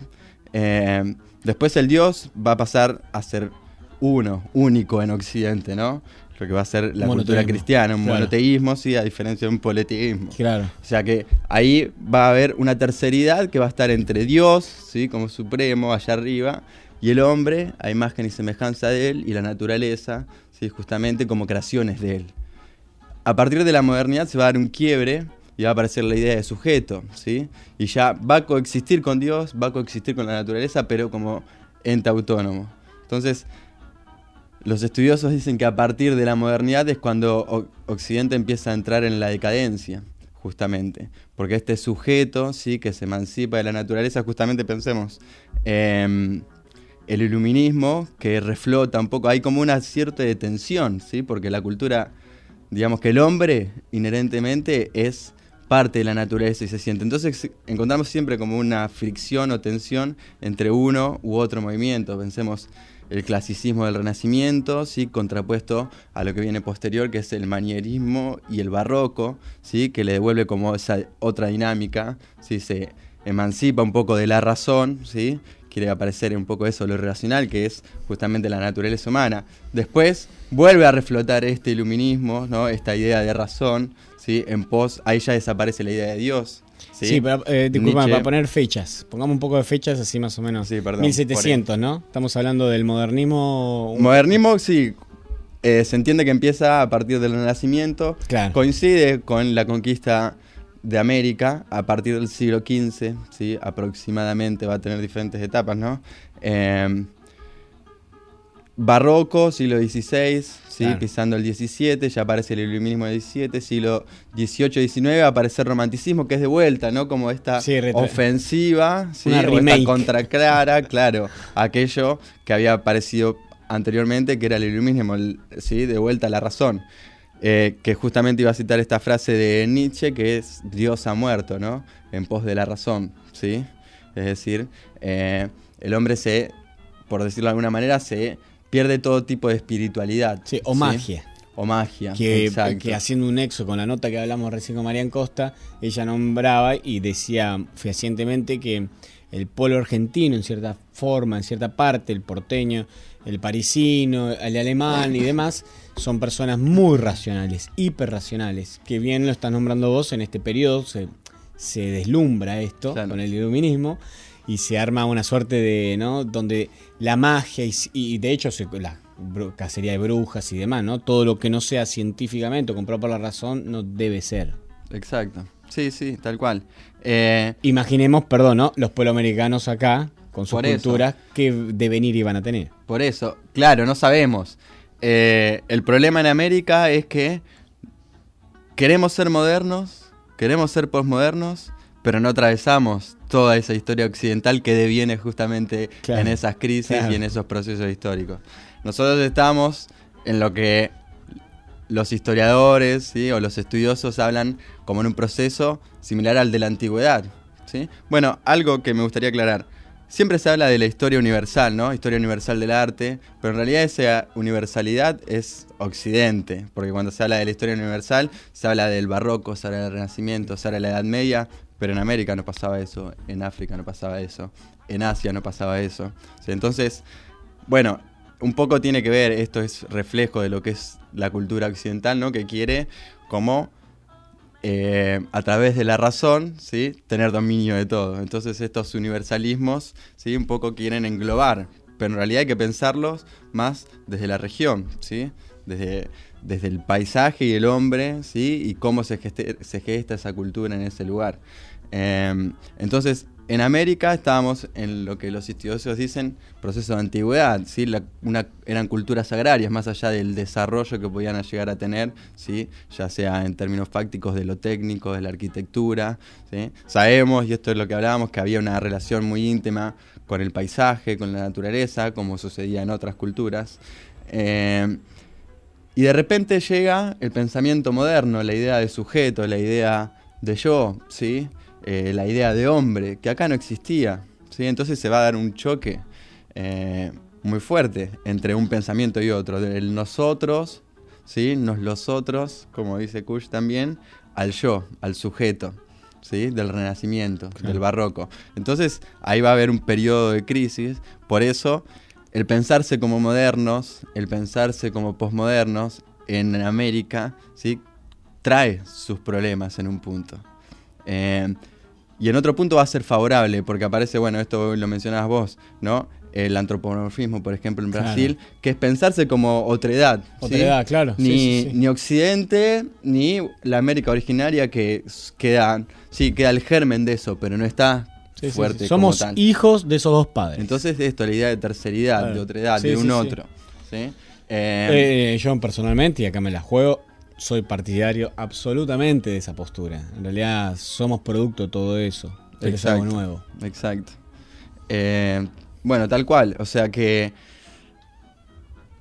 Eh, después el dios va a pasar a ser uno, único en Occidente, ¿no? Lo que va a ser la cultura cristiana, un claro. monoteísmo, sí, a diferencia de un politeísmo. Claro. O sea que ahí va a haber una terceridad que va a estar entre Dios, ¿sí? como supremo, allá arriba, y el hombre, a imagen y semejanza de él, y la naturaleza, ¿sí? justamente como creaciones de él. A partir de la modernidad se va a dar un quiebre y va a aparecer la idea de sujeto, ¿sí? Y ya va a coexistir con Dios, va a coexistir con la naturaleza, pero como ente autónomo. Entonces, los estudiosos dicen que a partir de la modernidad es cuando Occidente empieza a entrar en la decadencia, justamente. Porque este sujeto, sí, que se emancipa de la naturaleza, justamente pensemos, em, el iluminismo que reflota un poco, hay como una cierta tensión, ¿sí? Porque la cultura, digamos que el hombre inherentemente es parte de la naturaleza y se siente. Entonces encontramos siempre como una fricción o tensión entre uno u otro movimiento. Pensemos el clasicismo del Renacimiento, ¿sí? contrapuesto a lo que viene posterior, que es el manierismo y el barroco, ¿sí? que le devuelve como esa otra dinámica, ¿sí? se emancipa un poco de la razón, ¿sí? Quiere aparecer un poco eso, lo irracional, que es justamente la naturaleza humana. Después vuelve a reflotar este iluminismo, ¿no? esta idea de razón, ¿sí? en pos, ahí ya desaparece la idea de Dios. Sí, pero, eh, disculpa, para poner fechas. Pongamos un poco de fechas así más o menos. Sí, perdón. 1700, ¿no? Estamos hablando del modernismo. Modernismo, sí. Eh, se entiende que empieza a partir del Renacimiento. Claro. Coincide con la conquista de América a partir del siglo XV, ¿sí? aproximadamente, va a tener diferentes etapas, ¿no? Eh, barroco, siglo XVI, ¿sí? Claro. pisando el XVII, ya aparece el iluminismo del XVII, siglo XVIII, XIX, aparece el romanticismo, que es de vuelta, ¿no? Como esta Sí, ofensiva, ¿sí? Una o esta contraclara, claro, aquello que había aparecido anteriormente, que era el iluminismo, el- ¿sí? De vuelta a la razón. Eh, que justamente iba a citar esta frase de Nietzsche, que es Dios ha muerto, ¿no? En pos de la razón, ¿sí? Es decir, eh, el hombre se, por decirlo de alguna manera, se pierde todo tipo de espiritualidad. Sí, o magia. O magia, que, exacto. que haciendo un nexo con la nota que hablamos recién con Marian Costa, ella nombraba y decía fehacientemente que el polo argentino, en cierta forma, en cierta parte, el porteño, el parisino, el alemán y demás, son personas muy racionales, hiperracionales, que bien lo estás nombrando vos en este periodo, se, se deslumbra esto con el iluminismo y se arma una suerte de, ¿no? Donde la magia y, y de hecho se, la cacería de brujas y demás, ¿no? Todo lo que no sea científicamente o comprado por la razón no debe ser. Exacto. Sí, sí, tal cual. Eh, Imaginemos, perdón, ¿no? Los puebloamericanos acá, con sus eso. culturas, qué devenir iban a tener. Por eso, claro, no sabemos. Eh, el problema en América es que queremos ser modernos, queremos ser posmodernos, pero no atravesamos toda esa historia occidental que deviene justamente Claro, en esas crisis claro. y en esos procesos históricos. Nosotros estamos en lo que los historiadores ¿sí? o los estudiosos hablan como en un proceso similar al de la antigüedad. ¿sí? Bueno, algo que me gustaría aclarar. Siempre se habla de la historia universal, ¿no? Historia universal del arte, pero en realidad esa universalidad es occidente, porque cuando se habla de la historia universal, se habla del barroco, se habla del renacimiento, se habla de la Edad Media, pero en América no pasaba eso, en África no pasaba eso, en Asia no pasaba eso. Entonces, bueno, un poco tiene que ver, esto es reflejo de lo que es la cultura occidental, ¿no? Que quiere como eh, a través de la razón, ¿sí? Tener dominio de todo. Entonces estos universalismos, ¿sí? Un poco quieren englobar, pero en realidad hay que pensarlos más desde la región, ¿sí? Desde, desde el paisaje y el hombre, ¿sí? Y cómo se, geste- se gesta esa cultura en ese lugar. Eh, entonces, en América estábamos en lo que los estudiosos dicen proceso de antigüedad, ¿sí? Eran culturas agrarias, más allá del desarrollo que podían llegar a tener, ¿sí? ya sea en términos fácticos de lo técnico, de la arquitectura. ¿sí? Sabemos, y esto es lo que hablábamos, que había una relación muy íntima con el paisaje, con la naturaleza, como sucedía en otras culturas. Eh, y de repente llega el pensamiento moderno, la idea de sujeto, la idea de yo, ¿sí? Eh, la idea de hombre, que acá no existía. ¿sí? Entonces se va a dar un choque eh, muy fuerte entre un pensamiento y otro, del nosotros, ¿sí? nos los otros, como dice Kush también, al yo, al sujeto. ¿sí? del renacimiento, del barroco. Entonces ahí va a haber un periodo de crisis, por eso el pensarse como modernos, el pensarse como posmodernos en América, ¿sí? trae sus problemas en un punto. Eh, y en otro punto va a ser favorable, porque aparece, bueno, esto lo mencionabas vos, ¿no? El antropomorfismo, por ejemplo, en Claro. Brasil, que es pensarse como otredad. ¿sí? Otredad, claro, sí, Ni, sí, sí. ni Occidente, ni la América originaria, que queda, sí, queda el germen de eso, pero no está fuerte como Somos tal. hijos de esos dos padres. Entonces, esto, la idea de terceridad, Claro. de otredad, de un otro. ¿sí? Eh, Eh, yo personalmente, y acá me la juego, soy partidario absolutamente de esa postura. En realidad somos producto de todo eso. Pero es algo nuevo. Exacto. Eh, bueno, tal cual. O sea que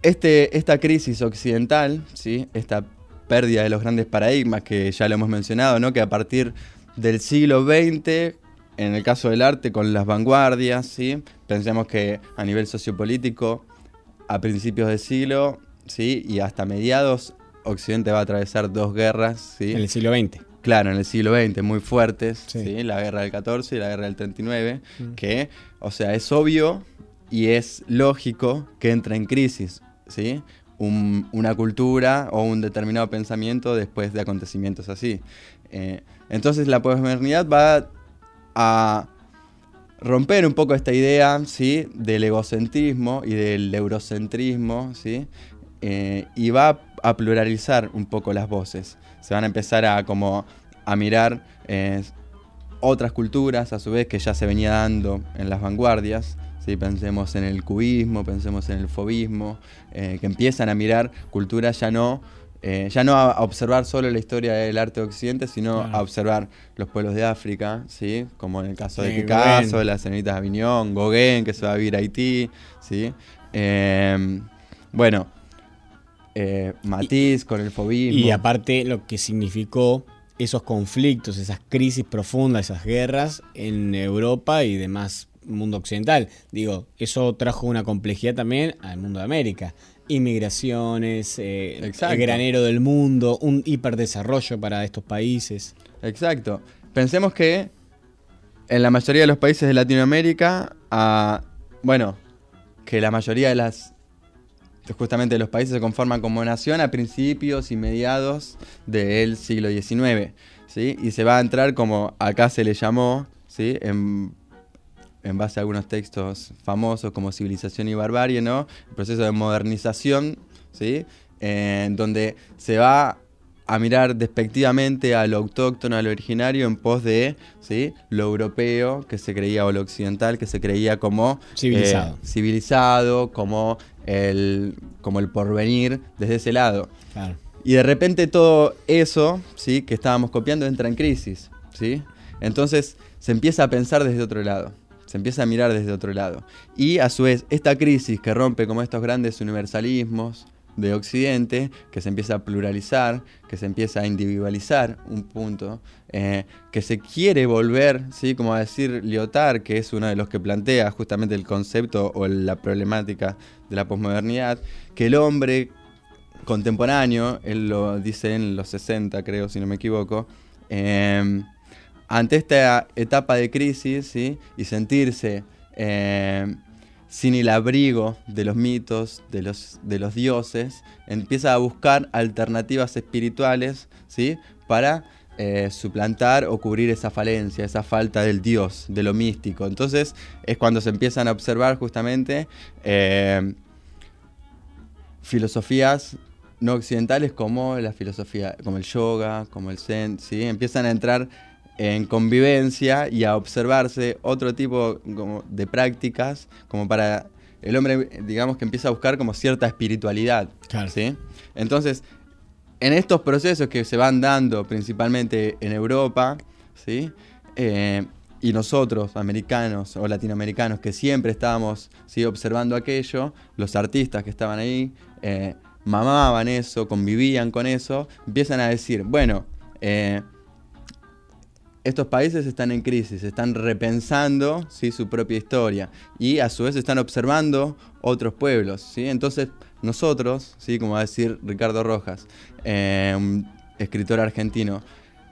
este, esta crisis occidental, ¿sí? esta pérdida de los grandes paradigmas que ya lo hemos mencionado, ¿no? que a partir del siglo XX, en el caso del arte, con las vanguardias, ¿sí? pensemos que a nivel sociopolítico a principios de siglo, ¿sí? Y hasta mediados, Occidente va a atravesar dos guerras, ¿sí? En el siglo XX. Claro, en el siglo XX, muy fuertes, sí. La guerra del 14 y la guerra del 39, Mm. que, o sea, es obvio y es lógico que entra en crisis, ¿sí? Un- una cultura o un determinado pensamiento después de acontecimientos así. Eh, entonces la posmodernidad va a romper un poco esta idea ¿sí? del egocentrismo y del eurocentrismo ¿sí? Eh, y va a pluralizar un poco las voces. Se van a empezar a, como, a mirar eh, otras culturas a su vez que ya se venía dando en las vanguardias. ¿sí? Pensemos en el cubismo, pensemos en el fobismo, eh, que empiezan a mirar culturas ya no eh, ya no a, a observar solo la historia del arte de Occidente, sino Claro. a observar los pueblos de África, ¿sí? como en el caso de Picasso, las señoritas de Avignon, Gauguin, que se va a vivir a Haití, ¿sí? Eh, bueno, eh, Matisse con el fobismo. Y aparte lo que significó esos conflictos, esas crisis profundas, esas guerras en Europa y demás mundo occidental. Digo, eso trajo una complejidad también al mundo de América. Inmigraciones, eh, el granero del mundo, un hiperdesarrollo para estos países. Exacto. Pensemos que en la mayoría de los países de Latinoamérica, ah, bueno, que la mayoría de las justamente los países se conforman como nación a principios y mediados del siglo XIX, ¿sí? Y se va a entrar como acá se le llamó, ¿sí? En, en base a algunos textos famosos como Civilización y Barbarie, ¿no? El proceso de modernización, ¿sí? En donde se va a mirar despectivamente a lo autóctono, a lo originario, en pos de ¿sí? lo europeo que se creía, o lo occidental que se creía como Civilizado. eh, civilizado, como el, como el porvenir desde ese lado. Claro. Y de repente todo eso, ¿sí? que estábamos copiando, entra en crisis. ¿sí? Entonces se empieza a pensar desde otro lado. Se empieza a mirar desde otro lado. Y a su vez, esta crisis que rompe como estos grandes universalismos de Occidente, que se empieza a pluralizar, que se empieza a individualizar un punto, eh, que se quiere volver, ¿sí? como a decir Lyotard, que es uno de los que plantea justamente el concepto o la problemática de la posmodernidad, que el hombre contemporáneo, él lo dice en los 60 creo, si no me equivoco, eh, ante esta etapa de crisis ¿sí? y sentirse eh, sin el abrigo de los mitos, de los, de los dioses, empieza a buscar alternativas espirituales ¿sí? para eh, suplantar o cubrir esa falencia, esa falta del dios, de lo místico. Entonces es cuando se empiezan a observar justamente eh, filosofías no occidentales como la filosofía, como el yoga, como el zen, ¿sí? empiezan a entrar en convivencia y a observarse otro tipo como de prácticas, como para el hombre, digamos que empieza a buscar como cierta espiritualidad. ¿sí? Entonces, en estos procesos que se van dando principalmente en Europa, ¿sí? Eh, y nosotros, americanos o latinoamericanos, que siempre estábamos ¿sí? observando aquello, los artistas que estaban ahí, eh, mamaban eso, convivían con eso, empiezan a decir, bueno, eh, estos países están en crisis, están repensando ¿sí? su propia historia y a su vez están observando otros pueblos. ¿sí? Entonces nosotros, ¿sí? como va a decir Ricardo Rojas, un escritor argentino,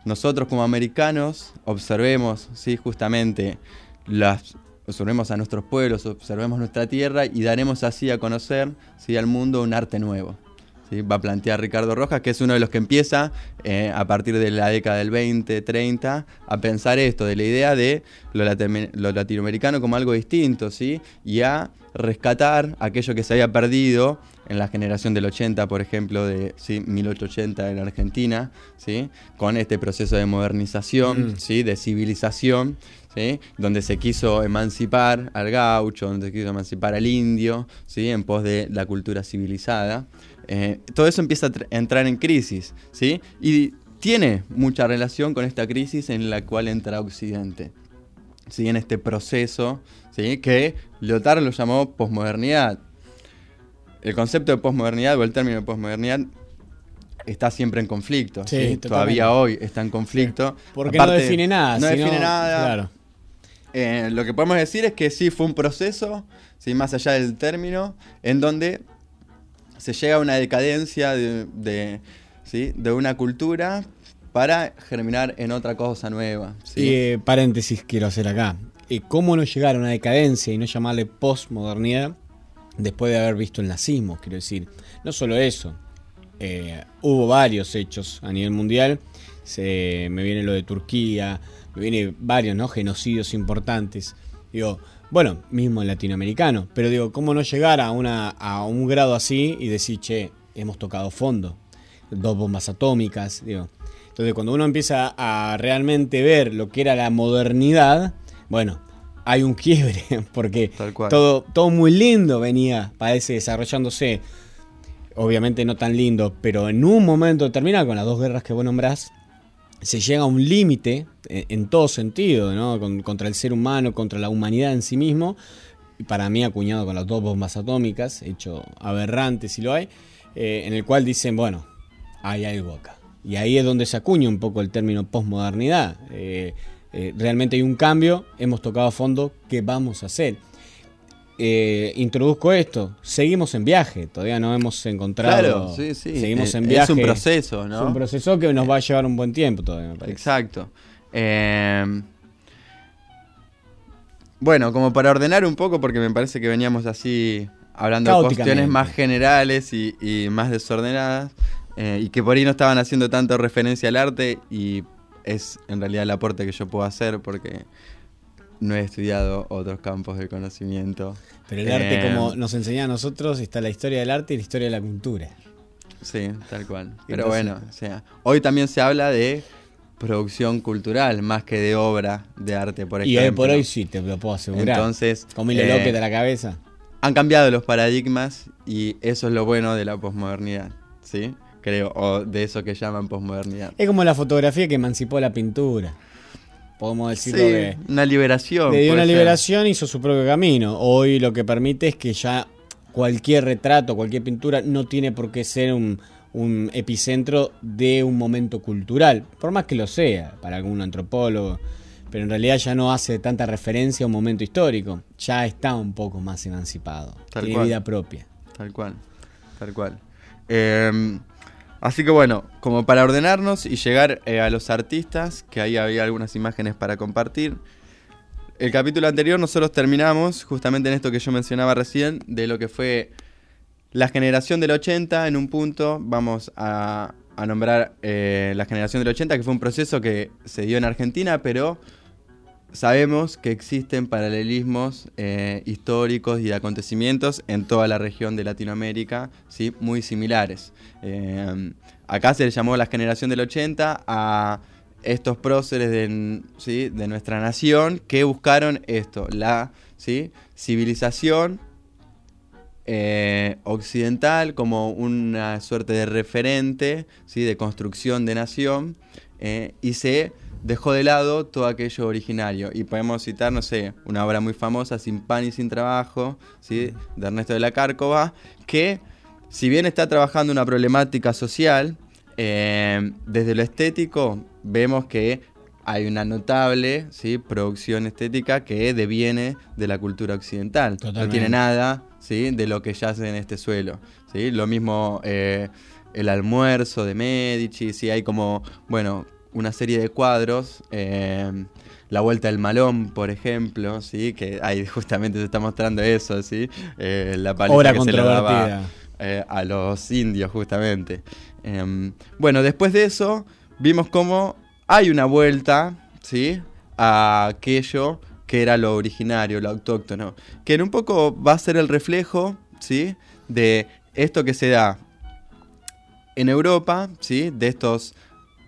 nosotros como americanos observemos ¿sí? justamente las, observemos a nuestros pueblos, observemos nuestra tierra y daremos así a conocer ¿sí? al mundo un arte nuevo. ¿Sí? Va a plantear Ricardo Rojas, que es uno de los que empieza eh, a partir de la década del 20, 30, a pensar esto, de la idea de lo latinoamericano como algo distinto, ¿sí? y a rescatar aquello que se había perdido en la generación del 80, por ejemplo, de ¿sí? 1880 en Argentina, ¿sí? con este proceso de modernización, Mm. ¿sí? de civilización, ¿sí? donde se quiso emancipar al gaucho, donde se quiso emancipar al indio, ¿sí? en pos de la cultura civilizada. Eh, todo eso empieza a tr- a entrar en crisis, ¿sí? y tiene mucha relación con esta crisis en la cual entra Occidente. ¿sí? en este proceso ¿sí? que Lyotard lo llamó posmodernidad. El concepto de posmodernidad o el término de posmodernidad está siempre en conflicto. Sí, ¿sí? Todavía hoy está en conflicto. Porque no define nada. No sino- define nada. Claro. eh, lo que podemos decir es que sí fue un proceso, ¿sí? más allá del término, en donde se llega a una decadencia de, de, una cultura para germinar en otra cosa nueva. Y eh, paréntesis quiero hacer acá. Eh, ¿Cómo no llegar a una decadencia y no llamarle postmodernidad después de haber visto el nazismo? Quiero decir, no solo eso. eh, hubo varios hechos a nivel mundial. Se, me viene lo de Turquía, me viene varios ¿no? genocidios importantes. Digo, bueno, mismo latinoamericano. Pero digo, ¿cómo no llegar a, una, a un grado así y decir, che, hemos tocado fondo? Dos bombas atómicas, digo. Entonces, cuando uno empieza a realmente ver lo que era la modernidad, bueno, hay un quiebre, porque todo, todo muy lindo venía, parece, desarrollándose. Obviamente no tan lindo, pero en un momento determinado, con las dos guerras que vos nombrás, se llega a un límite en, en todo sentido, ¿no? Con- contra el ser humano, contra la humanidad en sí mismo. Para mí acuñado con las dos bombas atómicas, hecho aberrante si lo hay, eh, en el cual dicen, bueno, hay algo acá. Y ahí es donde se acuña un poco el término posmodernidad. Eh, eh, realmente hay un cambio, hemos tocado a fondo, ¿qué vamos a hacer? Eh, introduzco esto, seguimos en viaje, todavía no hemos encontrado. Claro, sí, sí. Seguimos Eh, en es viaje. un proceso, ¿no? Es un proceso que nos va a llevar un buen tiempo todavía, me parece. Exacto. Eh, bueno, como para ordenar un poco, porque me parece que veníamos así hablando de cuestiones más generales y, y más desordenadas, eh, y que por ahí no estaban haciendo tanto referencia al arte, y es en realidad el aporte que yo puedo hacer, porque no he estudiado otros campos del conocimiento. Pero el arte, Eh, como nos enseña a nosotros, está la historia del arte y la historia de la pintura. Sí, tal cual. Pero Entonces- bueno, o sea, hoy también se habla de producción cultural más que de obra de arte, por Y ejemplo. hoy por hoy sí, te lo puedo asegurar. Entonces, Como hilo eh, de la cabeza. Han cambiado los paradigmas y eso es lo bueno de la posmodernidad, ¿sí? Creo, o de eso que llaman posmodernidad. Es como la fotografía que emancipó la pintura. Podemos decirlo Sí, de. una liberación. Le dio una ser. liberación, hizo su propio camino. Hoy lo que permite es que ya cualquier retrato, cualquier pintura no tiene por qué ser un, un epicentro de un momento cultural, por más que lo sea para algún antropólogo. Pero en realidad ya no hace tanta referencia a un momento histórico. Ya está un poco más emancipado. Tal tiene cual. vida propia. Tal cual, tal cual. Eh, así que bueno, como para ordenarnos y llegar eh, a los artistas, que ahí había algunas imágenes para compartir. El capítulo anterior nosotros terminamos justamente en esto que yo mencionaba recién, de lo que fue la generación del 80 en un punto. Vamos a, nombrar eh, la generación del 80, que fue un proceso que se dio en Argentina, pero sabemos que existen paralelismos eh, históricos y de acontecimientos en toda la región de Latinoamérica, ¿sí? muy similares. Eh, acá se le llamó la generación del 80 a estos próceres de, ¿sí? de nuestra nación que buscaron esto, la ¿sí? civilización eh, occidental como una suerte de referente, ¿sí? de construcción de nación, y se dejó de lado todo aquello originario. Y podemos citar, no sé, una obra muy famosa, Sin pan y sin trabajo, ¿sí? de Ernesto de la Cárcova, que si bien está trabajando una problemática social, eh, desde lo estético vemos que hay una notable ¿sí? producción estética que deviene de la cultura occidental. No tiene nada ¿sí? de lo que yace en este suelo. ¿sí? Lo mismo eh, el almuerzo de Medici, ¿sí? hay como, bueno, una serie de cuadros. eh, la Vuelta del Malón, por ejemplo, ¿sí? que ahí justamente se está mostrando eso, ¿sí? Eh, la paliza Obra que se le daba eh, a los indios, justamente. Em, bueno, después de eso, vimos cómo hay una vuelta, ¿sí? A aquello que era lo originario, lo autóctono. Que en un poco va a ser el reflejo, ¿sí? De esto que se da en Europa, ¿sí? De estos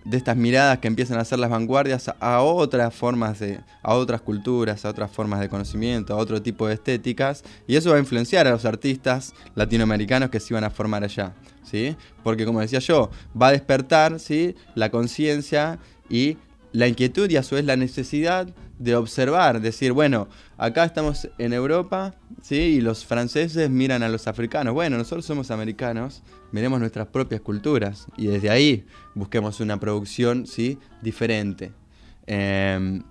de estas miradas que empiezan a hacer las vanguardias a, otras formas de a otras culturas, a otras formas de conocimiento, a otro tipo de estéticas y eso va a influenciar a los artistas latinoamericanos que se iban a formar allá, ¿sí? Porque como decía yo, va a despertar, ¿sí? la conciencia y la inquietud y a su vez la necesidad de observar, decir, bueno, acá estamos en Europa, ¿sí? Y los franceses miran a los africanos. Bueno, nosotros somos americanos, miremos nuestras propias culturas y desde ahí busquemos una producción, ¿sí? Diferente. Eh,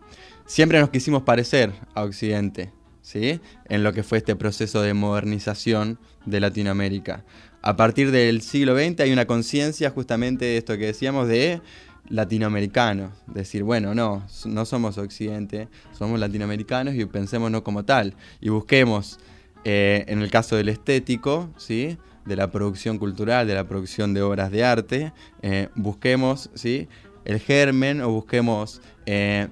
siempre nos quisimos parecer a Occidente, ¿sí? En lo que fue este proceso de modernización de Latinoamérica. A partir del siglo XX hay una conciencia justamente de esto que decíamos de latinoamericanos. Decir, bueno, no, no somos Occidente, somos latinoamericanos y pensémonos como tal. Y busquemos, eh, en el caso del estético, ¿sí? De la producción cultural, de la producción de obras de arte, eh, busquemos ¿sí? el germen o busquemos eh,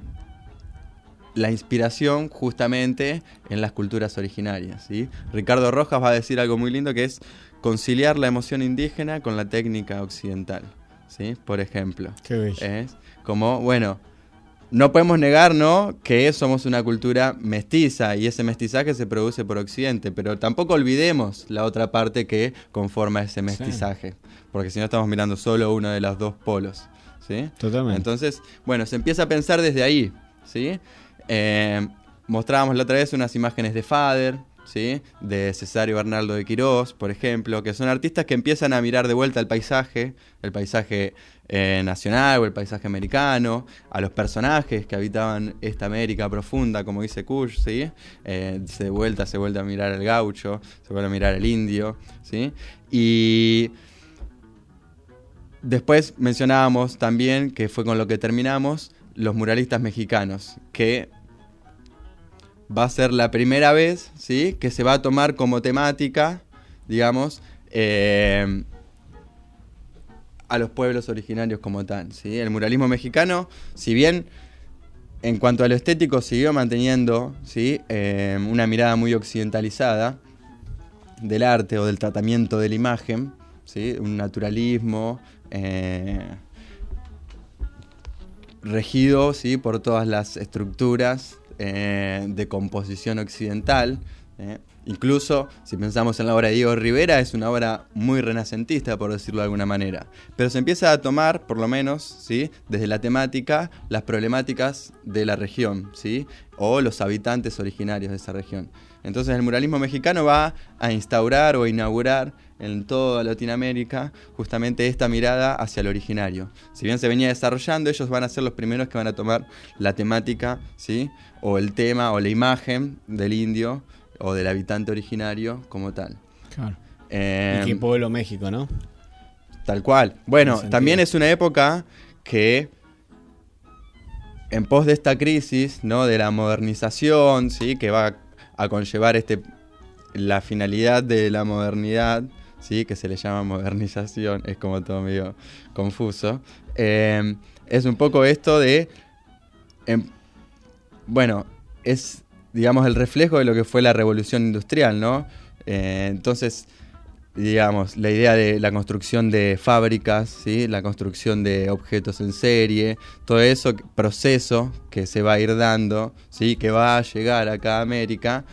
la inspiración justamente en las culturas originarias. ¿sí? Ricardo Rojas va a decir algo muy lindo que es conciliar la emoción indígena con la técnica occidental. ¿sí? Por ejemplo. Es como, bueno, no podemos negar, ¿no? Que somos una cultura mestiza y ese mestizaje se produce por Occidente, pero tampoco olvidemos la otra parte que conforma ese mestizaje, porque si no estamos mirando solo uno de los dos polos, ¿sí? Totalmente. Entonces, bueno, se empieza a pensar desde ahí, ¿sí? Eh, mostrábamos la otra vez unas imágenes de Fader, ¿sí? de Cesario Bernardo de Quirós, por ejemplo, que son artistas que empiezan a mirar de vuelta el paisaje, el paisaje eh, nacional o el paisaje americano, a los personajes que habitaban esta América profunda, como dice Kush, ¿sí? Eh, se de vuelta, se vuelve a mirar el gaucho, se vuelve a mirar el indio, ¿sí? Y después mencionábamos también, que fue con lo que terminamos, los muralistas mexicanos, que va a ser la primera vez ¿sí? que se va a tomar como temática, digamos, eh, a los pueblos originarios como tal. ¿sí? El muralismo mexicano, si bien en cuanto a lo estético siguió manteniendo ¿sí? Eh, una mirada muy occidentalizada del arte o del tratamiento de la imagen, ¿sí? un naturalismo eh, regido ¿sí? por todas las estructuras eh, de composición occidental. Eh. Incluso, si pensamos en la obra de Diego Rivera, es una obra muy renacentista, por decirlo de alguna manera. Pero se empieza a tomar, por lo menos, ¿sí? desde la temática, las problemáticas de la región, ¿sí? o los habitantes originarios de esa región. Entonces el muralismo mexicano va a instaurar o inaugurar en toda Latinoamérica justamente esta mirada hacia el originario. Si bien se venía desarrollando, ellos van a ser los primeros que van a tomar la temática, ¿sí? o el tema o la imagen del indio o del habitante originario como tal. Claro. Eh, y que pueblo México, ¿no? Tal cual. Bueno, también es una época que en pos de esta crisis, ¿no? De la modernización, ¿sí? Que va a conllevar este, la finalidad de la modernidad, ¿sí? que se le llama modernización, es como todo medio confuso, eh, es un poco esto de, em, bueno, es, digamos, el reflejo de lo que fue la revolución industrial, ¿no? Eh, entonces, digamos, la idea de la construcción de fábricas, ¿sí? la construcción de objetos en serie, todo eso, proceso que se va a ir dando, ¿sí? que va a llegar acá a América,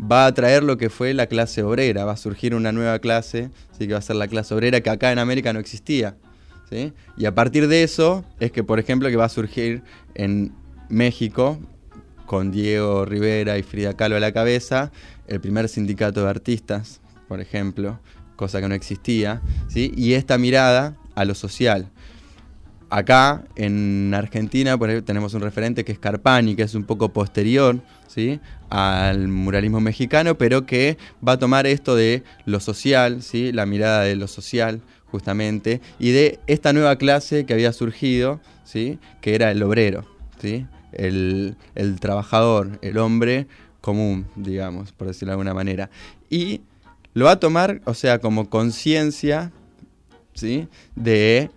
va a traer lo que fue la clase obrera, va a surgir una nueva clase, ¿sí? que va a ser la clase obrera que acá en América no existía. ¿sí? Y a partir de eso es que, por ejemplo, que va a surgir en México, con Diego Rivera y Frida Kahlo a la cabeza, el primer sindicato de artistas, por ejemplo, cosa que no existía, ¿sí? y esta mirada a lo social. Acá en Argentina por ejemplo, tenemos un referente que es Carpani, que es un poco posterior ¿sí? Al muralismo mexicano, pero que va a tomar esto de lo social, ¿sí? la mirada de lo social justamente, y de esta nueva clase que había surgido, ¿sí? que era el obrero, ¿sí? el, trabajador, el hombre común, digamos, por decirlo de alguna manera. Y lo va a tomar, o sea, como conciencia, ¿sí? De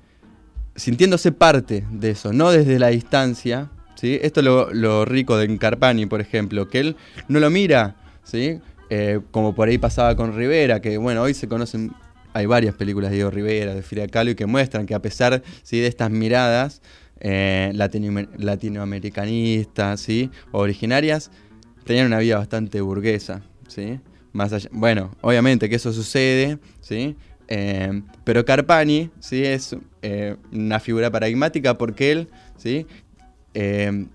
sintiéndose parte de eso, no desde la distancia, ¿sí? Esto es lo, rico de Carpani, por ejemplo, que él no lo mira, ¿sí? Eh, como por ahí pasaba con Rivera, que bueno, hoy se conocen, hay varias películas de Diego Rivera, de Frida Kahlo, y que muestran que a pesar ¿sí? de estas miradas eh, latinoamericanistas, ¿sí? originarias, tenían una vida bastante burguesa, ¿sí? bueno, obviamente que eso sucede, ¿sí? Eh, pero Carpani, ¿sí? Es una figura paradigmática porque él, ¿sí? Eh,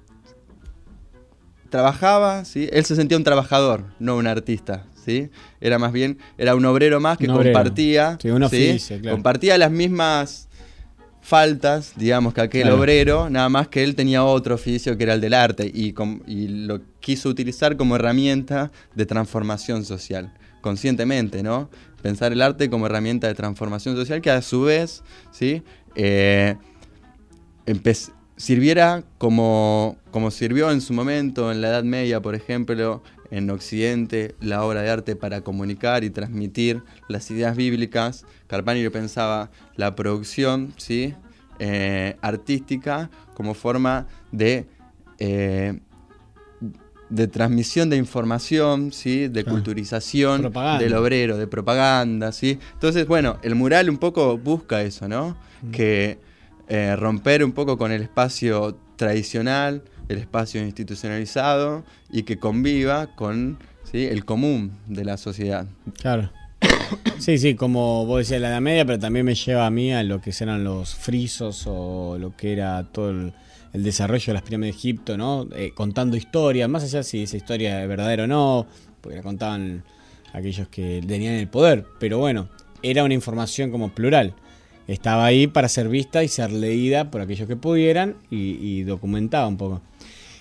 trabajaba, ¿sí? Él se sentía un trabajador, no un artista, ¿sí? Era más bien, era un obrero más que compartía, compartía las mismas faltas, digamos, que aquel Claro. obrero, nada más que él tenía otro oficio que era el del arte y, lo quiso utilizar como herramienta de transformación social, conscientemente, ¿no? Pensar el arte como herramienta de transformación social que a su vez, ¿sí? Eh, sirviera como, como sirvió en su momento en la Edad Media, por ejemplo, en Occidente, la obra de arte para comunicar y transmitir las ideas bíblicas. Carpanio pensaba la producción ¿sí? Eh, artística como forma de, eh, de transmisión de información, ¿sí? de culturización del obrero, de propaganda. ¿sí? Entonces, bueno, el mural un poco busca eso, ¿no? Que eh, romper un poco con el espacio tradicional, el espacio institucionalizado y que conviva con el común de la sociedad. Claro. Sí, sí, como vos decías la Edad Media, pero también me lleva a mí a lo que eran los frisos o lo que era todo el, el desarrollo de las pirámides de Egipto, ¿no? Eh, contando historias, más allá si esa historia es verdadera o no, porque la contaban aquellos que tenían el poder, pero bueno, era una información como plural. Estaba ahí para ser vista y ser leída por aquellos que pudieran y, y documentada un poco.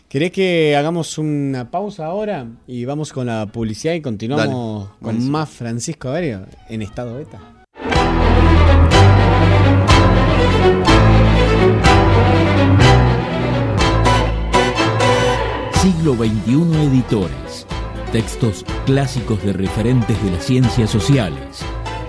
¿Querés que hagamos una pausa ahora y vamos con la publicidad y continuamos Dale, con más Francisco Averio en estado beta? Siglo XXI Editores. Textos clásicos de referentes de las ciencias sociales.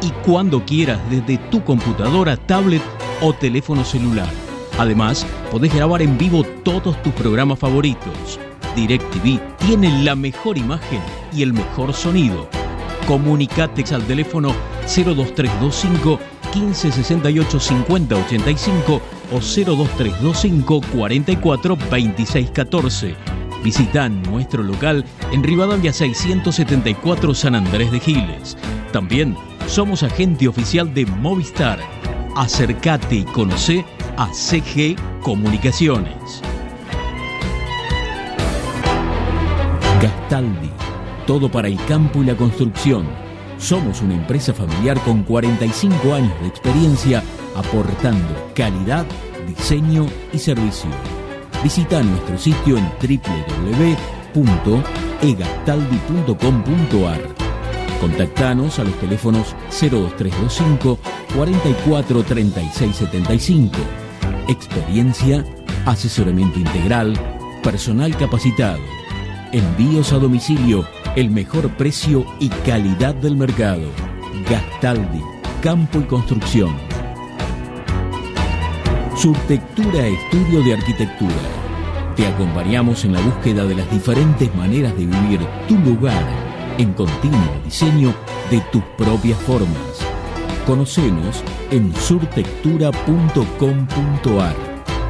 y cuando quieras desde tu computadora, tablet o teléfono celular. Además, podés grabar en vivo todos tus programas favoritos. DirecTV tiene la mejor imagen y el mejor sonido. Comunicate al teléfono 02325 1568 5085 o 02325 44 26 14. Visita nuestro local en Rivadavia 674 San Andrés de Giles. También somos agente oficial de Movistar. Acercate y conoce a CG Comunicaciones. Gastaldi, todo para el campo y la construcción. Somos una empresa familiar con 45 años de experiencia aportando calidad, diseño y servicio. Visita nuestro sitio en www.egastaldi.com.ar. Contactanos a los teléfonos 02325 44 36 75. Experiencia, asesoramiento integral, personal capacitado, envíos a domicilio, el mejor precio y calidad del mercado. Gastaldi, Campo y Construcción. Surtectura Estudio de Arquitectura. Te acompañamos en la búsqueda de las diferentes maneras de vivir tu lugar en continuo diseño de tus propias formas. Conocenos en surtectura.com.ar.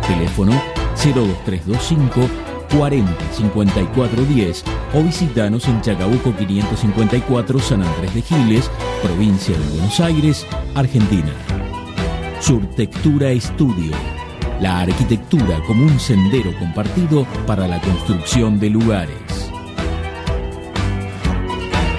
Teléfono 02325 40 54 10 o visitanos en Chacabuco 554 San Andrés de Giles, provincia de Buenos Aires, Argentina. Surtectura Estudio. La arquitectura como un sendero compartido para la construcción de lugares.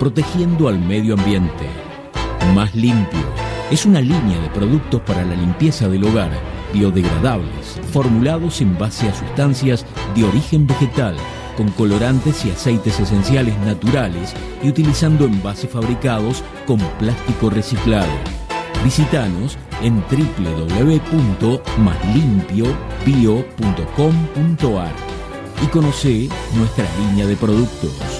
protegiendo al medio ambiente. Más limpio. Es una línea de productos para la limpieza del hogar, biodegradables, formulados en base a sustancias de origen vegetal, con colorantes y aceites esenciales naturales y utilizando envases fabricados con plástico reciclado. Visítanos en www.maslimpiobio.com.ar y conoce nuestra línea de productos.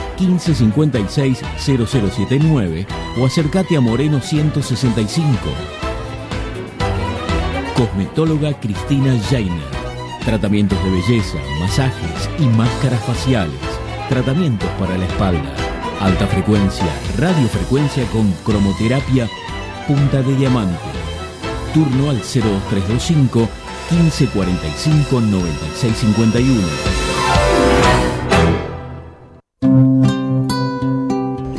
1556 0079 o acércate a Moreno 165. Cosmetóloga Cristina Jainer. Tratamientos de belleza, masajes y máscaras faciales. Tratamientos para la espalda. Alta frecuencia, radiofrecuencia con cromoterapia, punta de diamante. Turno al 02325 1545 9651.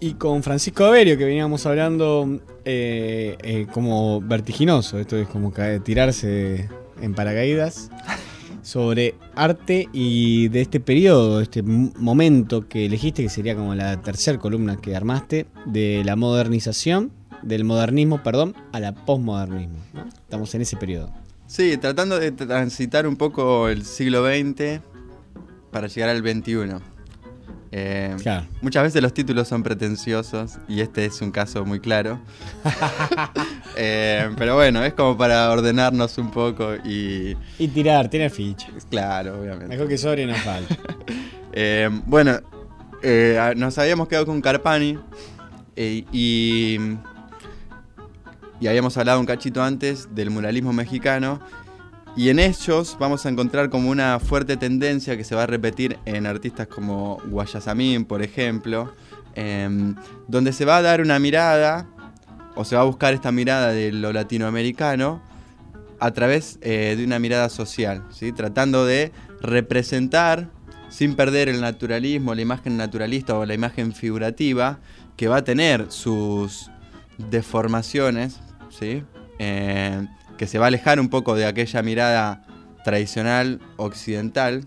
y con Francisco Averio, que veníamos hablando eh, eh, como vertiginoso, esto es como tirarse en paracaídas, sobre arte y de este periodo, este momento que elegiste, que sería como la tercera columna que armaste, de la modernización, del modernismo, perdón, a la posmodernismo. ¿no? Estamos en ese periodo. Sí, tratando de transitar un poco el siglo XX para llegar al XXI. Eh, Claro. Muchas veces los títulos son pretenciosos y este es un caso muy claro. Eh, pero bueno, es como para ordenarnos un poco y... Y tirar, tiene ficha. Claro, obviamente. Mejor que sobre no falta. Eh, bueno, nos habíamos quedado con Carpani y, y habíamos hablado un cachito antes del muralismo mexicano. Y en ellos vamos a encontrar como una fuerte tendencia que se va a repetir en artistas como Guayasamín, por ejemplo, em, donde se va a dar una mirada, o se va a buscar esta mirada de lo latinoamericano a través eh, de una mirada social, ¿sí? tratando de representar, sin perder el naturalismo, la imagen naturalista o la imagen figurativa, que va a tener sus deformaciones, ¿sí? Eh, que se va a alejar un poco de aquella mirada tradicional occidental,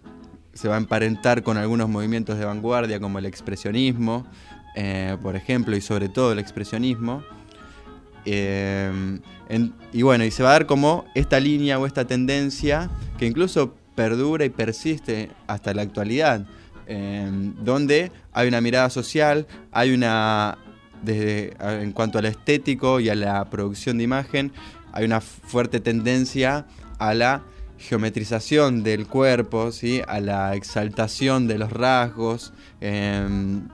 se va a emparentar con algunos movimientos de vanguardia como el expresionismo, eh, por ejemplo, y sobre todo el expresionismo. Eh, y bueno, y se va a dar como esta línea o esta tendencia que incluso perdura y persiste hasta la actualidad, eh, donde hay una mirada social, hay una, desde, en cuanto al estético y a la producción de imagen, hay una fuerte tendencia a la geometrización del cuerpo, ¿sí? a la exaltación de los rasgos, em,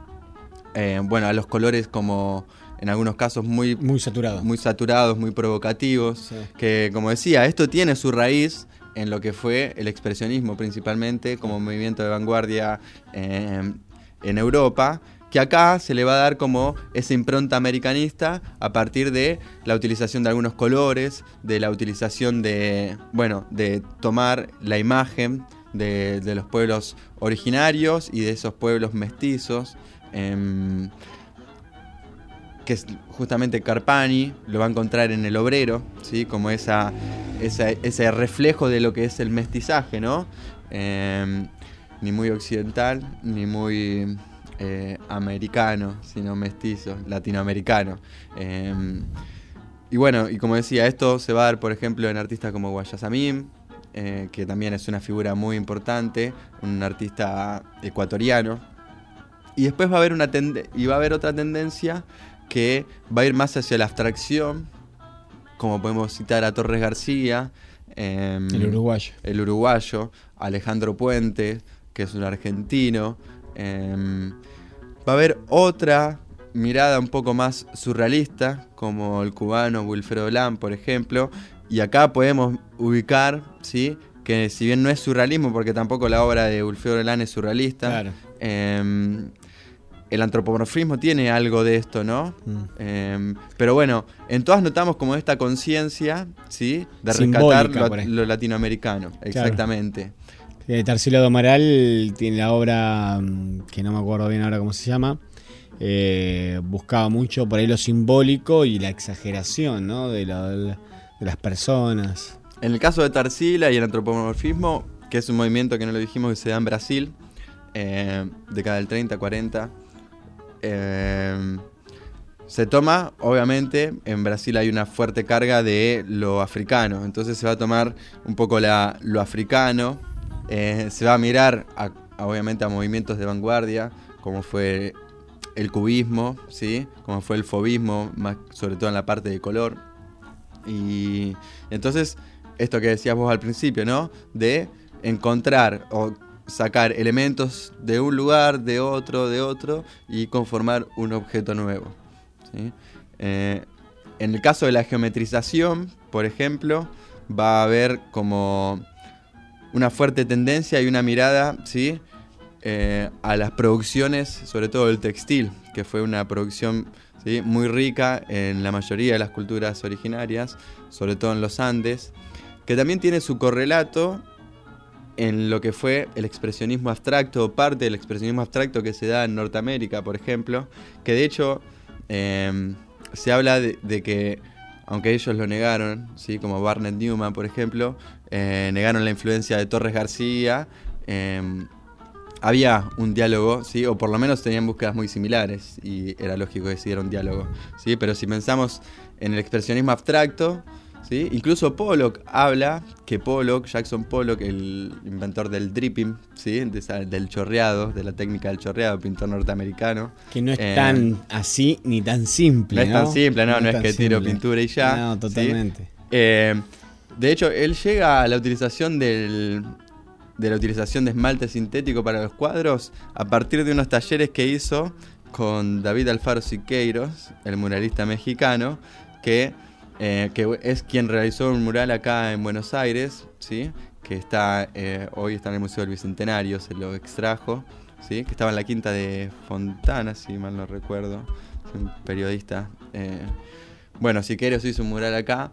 em, bueno, a los colores como en algunos casos muy, muy saturados, muy, saturados, muy provocativos, que como decía, esto tiene su raíz en lo que fue el expresionismo principalmente como movimiento de vanguardia em, en Europa, que acá se le va a dar como esa impronta americanista a partir de la utilización de algunos colores, de la utilización de, bueno, de tomar la imagen de, los pueblos originarios y de esos pueblos mestizos. Em, que es justamente Carpani, lo va a encontrar en el obrero, ¿sí? como esa, ese reflejo de lo que es el mestizaje, ¿no? Em, ni muy occidental, ni muy eh, americano, sino mestizo, latinoamericano. Em, y bueno, y como decía, esto se va a dar, por ejemplo, en artistas como Guayasamín, eh, que también es una figura muy importante, un artista ecuatoriano. Y después va a haber una y va a haber otra tendencia que va a ir más hacia la abstracción, como podemos citar a Torres García, em, el uruguayo. El uruguayo, Alejandro Puente, que es un argentino. Em, Va a haber otra mirada un poco más surrealista, como el cubano Wilfredo Lam, por ejemplo. Y acá podemos ubicar, ¿sí? que si bien no es surrealismo, porque tampoco la obra de Wilfredo Lam es surrealista, em, el antropomorfismo tiene algo de esto, ¿no? Mm. Em, pero bueno, en todas notamos como esta conciencia, ¿sí? De rescatar lo, latinoamericano, exactamente. Eh, Tarsilo Domaral tiene la obra, mm, que no me acuerdo bien ahora cómo se llama, eh, buscaba mucho por ahí lo simbólico y la exageración ¿no? de, las personas. En el caso de Tarsila y el antropomorfismo, que es un movimiento que no lo dijimos que se da en Brasil, eh, década del 30, 40, eh, se toma, obviamente, en Brasil hay una fuerte carga de lo africano, entonces se va a tomar un poco la, lo africano, eh, se va a mirar, obviamente, a movimientos de vanguardia, como fue el cubismo, ¿sí? como fue el fobismo, más, sobre todo en la parte de color. Y entonces, esto que decías vos al principio, ¿no? De encontrar o sacar elementos de un lugar, de otro, de otro, y conformar un objeto nuevo. Eh, en el caso de la geometrización, por ejemplo, va a haber como una fuerte tendencia y una mirada, ¿sí? Eh, a las producciones, sobre todo el textil, que fue una producción muy rica en la mayoría de las culturas originarias, sobre todo en los Andes, que también tiene su correlato en lo que fue el expresionismo abstracto, parte del expresionismo abstracto que se da en Norteamérica, por ejemplo, que de hecho em, se habla de, de, que, aunque ellos lo negaron, ¿sí? como Barnett Newman, por ejemplo, eh, negaron la influencia de Torres García. Em, había un diálogo, ¿sí? o por lo menos tenían búsquedas muy similares, y era lógico que siguiera un diálogo. ¿sí? Pero si pensamos en el expresionismo abstracto, ¿sí? incluso Pollock habla que Pollock, Jackson Pollock, el inventor del dripping, ¿sí? del chorreado, de la técnica del chorreado, pintor norteamericano. Que no es eh, tan así ni tan simple. No, es tan simple, no, no, es, que tiro pintura y ya. No, totalmente. Eh, de hecho, él llega a la utilización del, de la utilización de esmalte sintético para los cuadros a partir de unos talleres que hizo con David Alfaro Siqueiros, el muralista mexicano, que, eh, que es quien realizó un mural acá en Buenos Aires, ¿sí? que está eh, hoy está en el Museo del Bicentenario, se lo extrajo, ¿sí? que estaba en la quinta de Fontana, si mal no recuerdo, un periodista. Eh, bueno, Siqueiros hizo un mural acá.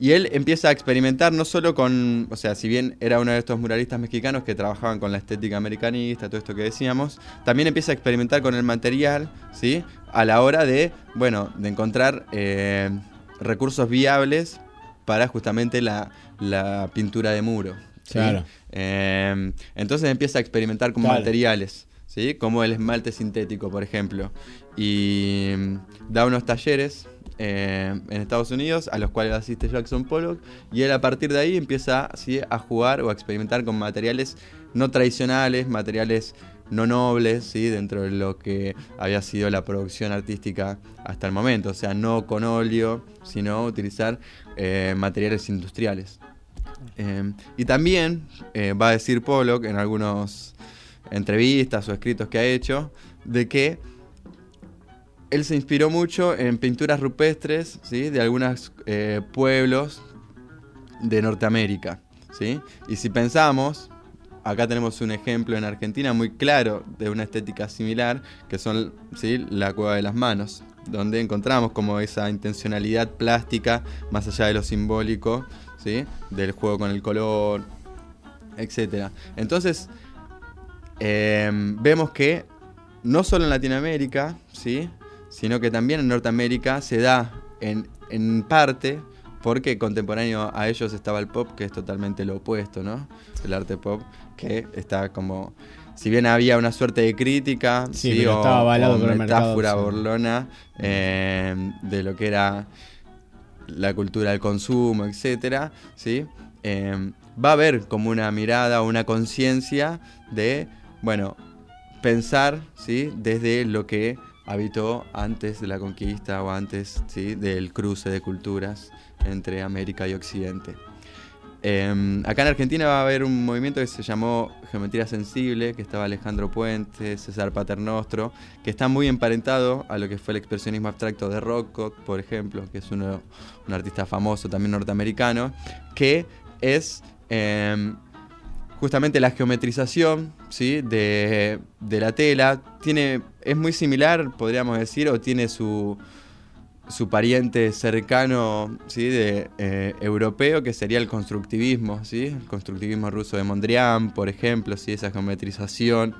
Y él empieza a experimentar no solo con, o sea, si bien era uno de estos muralistas mexicanos que trabajaban con la estética americanista, todo esto que decíamos, también empieza a experimentar con el material, ¿sí? A la hora de, bueno, de encontrar eh, recursos viables para justamente la, la pintura de muro. ¿sí? Claro. Eh, entonces empieza a experimentar con materiales, ¿sí? Como el esmalte sintético, por ejemplo. Y mm, da unos talleres eh, en Estados Unidos a los cuales asiste Jackson Pollock y él a partir de ahí empieza ¿sí? a jugar o a experimentar con materiales no tradicionales, materiales no nobles, ¿sí? dentro de lo que había sido la producción artística hasta el momento. O sea, no con óleo, sino utilizar eh, materiales industriales. Eh, y también va a decir Pollock en algunas entrevistas o escritos que ha hecho de que él se inspiró mucho en pinturas rupestres ¿sí? de algunos eh, pueblos de Norteamérica. ¿sí? Y si pensamos, acá tenemos un ejemplo en Argentina muy claro de una estética similar, que son ¿sí? la cueva de las manos, donde encontramos como esa intencionalidad plástica más allá de lo simbólico, ¿sí? del juego con el color, etc. Entonces, eh, vemos que no solo en Latinoamérica, ¿sí? Sino que también en Norteamérica se da en, en parte porque contemporáneo a ellos estaba el pop, que es totalmente lo opuesto, ¿no? El arte pop, que está como... Si bien había una suerte de crítica, Sí, ¿sí? o, por mercado, metáfora sí. burlona eh, de lo que era la cultura del consumo, etcétera, ¿sí? Eh, va a haber como una mirada o una conciencia de, bueno, pensar, ¿sí? Desde lo que habitó antes de la conquista o antes, ¿sí? Del cruce de culturas entre América y Occidente. Eh, acá en Argentina va a haber un movimiento que se llamó Geometría Sensible, que estaba Alejandro Puente, César Paternostro, que está muy emparentado a lo que fue el expresionismo abstracto de Rothko, por ejemplo, que es uno, un artista famoso también norteamericano, que es eh, justamente la geometrización ¿sí? de, de la tela. Tiene, es muy similar, podríamos decir, o tiene su, su pariente cercano ¿sí? de, eh, europeo, que sería el constructivismo, ¿sí? el constructivismo ruso de Mondrian, por ejemplo, ¿sí? esa geometrización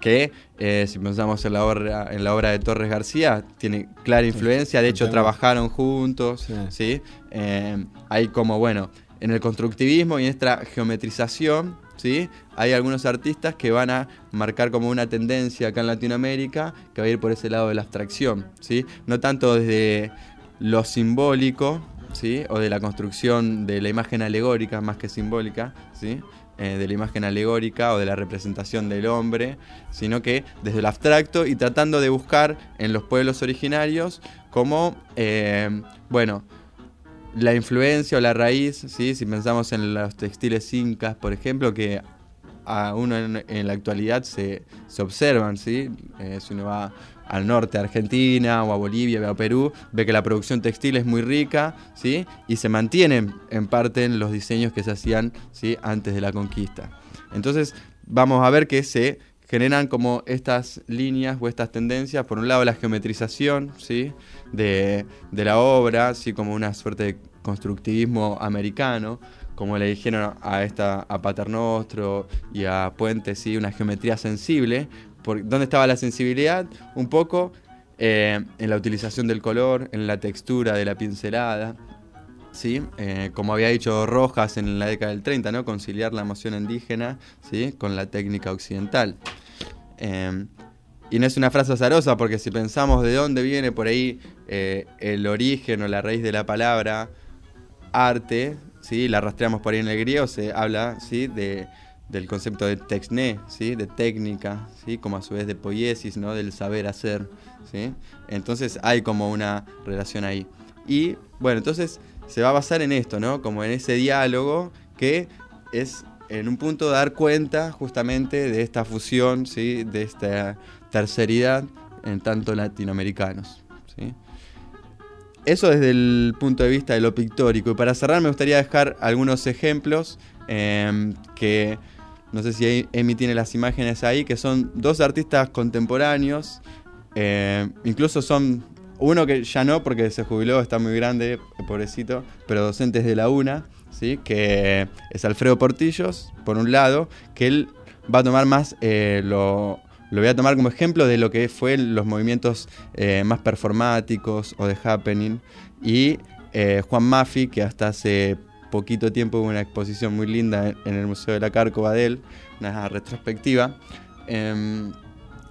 que, eh, si pensamos en la, obra, en la obra de Torres García, tiene clara influencia, de hecho trabajaron juntos, Sí. ¿sí? Eh, hay como, bueno, en el constructivismo y en esta geometrización, Hay algunos artistas que van a marcar como una tendencia acá en Latinoamérica que va a ir por ese lado de la abstracción, ¿sí? No tanto desde lo simbólico, ¿sí? O de la construcción de la imagen alegórica más que simbólica, ¿sí? Eh, de la imagen alegórica o de la representación del hombre, sino que desde el abstracto y tratando de buscar en los pueblos originarios como, eh, bueno, la influencia o la raíz, ¿sí? si pensamos en los textiles incas, por ejemplo, que aún en, en la actualidad se, se observan, ¿sí? Eh, si uno va al norte a Argentina o a Bolivia o a Perú, ve que la producción textil es muy rica, ¿sí? Y se mantienen en parte en los diseños que se hacían, ¿sí? Antes de la conquista. Entonces, vamos a ver que se generan como estas líneas o estas tendencias, por un lado la geometrización, ¿sí? De, de la obra, ¿sí? Como una suerte de constructivismo americano, como le dijeron a esta a Paternostro y a Puente, sí, una geometría sensible. Por, ¿Dónde estaba la sensibilidad? Un poco eh, en la utilización del color, en la textura de la pincelada. ¿sí? Eh, como había dicho Rojas en la década del 30, ¿no? conciliar la emoción indígena ¿sí? con la técnica occidental. Eh, y no es una frase azarosa porque si pensamos de dónde viene por ahí eh, el origen o la raíz de la palabra arte, ¿sí? la rastreamos por ahí en el griego, se habla ¿sí? de, del concepto de texné, ¿sí? de técnica, ¿sí? como a su vez de poiesis, ¿no? del saber hacer. ¿sí? Entonces hay como una relación ahí. Y bueno, entonces se va a basar en esto, ¿no? como en ese diálogo que es en un punto dar cuenta justamente de esta fusión, ¿sí? de esta terceridad en tanto latinoamericanos. ¿sí? Eso desde el punto de vista de lo pictórico. Y para cerrar me gustaría dejar algunos ejemplos eh, que no sé si Emi tiene las imágenes ahí, que son dos artistas contemporáneos, eh, incluso son uno que ya no porque se jubiló, está muy grande, pobrecito, pero docentes de la UNA, que es Alfredo Portillos, por un lado, que él va a tomar más, eh, lo, voy a tomar como ejemplo de lo que fue los movimientos eh, más performáticos o de happening, y Juan Maffi, que hasta hace poquito tiempo hubo una exposición muy linda en el Museo de la Cárcova de él, una retrospectiva. Em,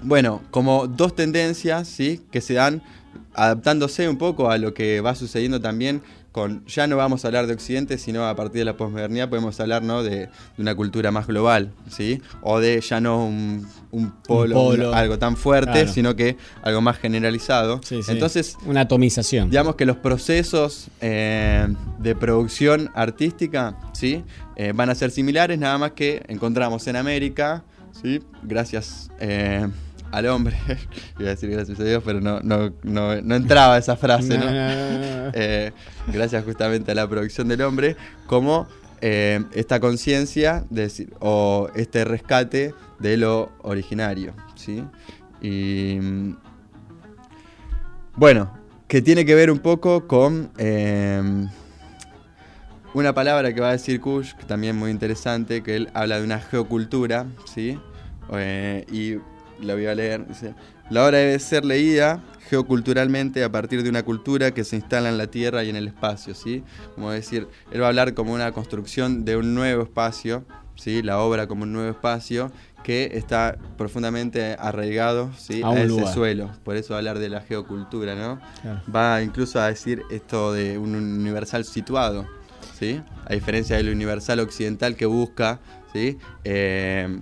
bueno, como dos tendencias ¿sí? que se dan adaptándose un poco a lo que va sucediendo también con, ya no vamos a hablar de Occidente, sino a partir de la posmodernidad podemos hablar ¿no? de, una cultura más global, ¿sí? O de ya no un, polo, algo tan fuerte, sino que algo más generalizado. Entonces, una atomización. Digamos que los procesos eh, de producción artística, ¿sí? Eh, van a ser similares, nada más que encontramos en América, ¿sí? Gracias. Eh, al hombre, iba a decir gracias a Dios, pero no, no, no, entraba esa frase, ¿no? Eh, gracias justamente a la producción del hombre, como eh, esta conciencia o este rescate de lo originario, ¿sí? Y bueno, que tiene que ver un poco con eh, una palabra que va a decir Kush, que también muy interesante, que él habla de una geocultura, ¿sí? y la voy a leer, dice, la obra debe ser leída geoculturalmente a partir de una cultura que se instala en la tierra y en el espacio, ¿sí? Como decir, él va a hablar como una construcción de un nuevo espacio, ¿sí? La obra como un nuevo espacio que está profundamente arraigado ¿sí? a, ese suelo. Por eso va a hablar de la geocultura, ¿no? Va incluso a decir esto de un universal situado, ¿sí? A diferencia del universal occidental que busca, ¿sí? Eh,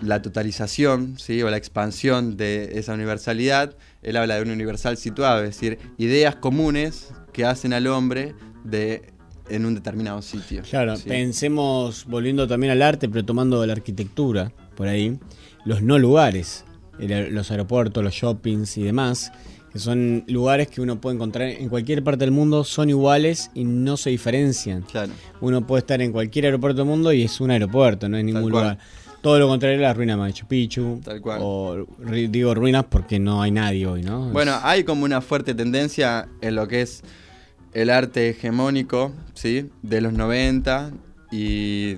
la totalización ¿sí? o la expansión de esa universalidad, él habla de un universal situado, es decir, ideas comunes que hacen al hombre de, en un determinado sitio. Claro, pensemos, volviendo también al arte, pero tomando la arquitectura por ahí, los no lugares, los aeropuertos, los shoppings y demás, que son lugares que uno puede encontrar en cualquier parte del mundo, son iguales y no se diferencian. Claro. Uno puede estar en cualquier aeropuerto del mundo y es un aeropuerto, no es ningún lugar. Todo lo contrario la ruina de Machu Picchu. Tal cual. O digo ruinas porque no hay nadie hoy, ¿no? Bueno, hay como una fuerte tendencia en lo que es el arte hegemónico, ¿sí? De los 90 y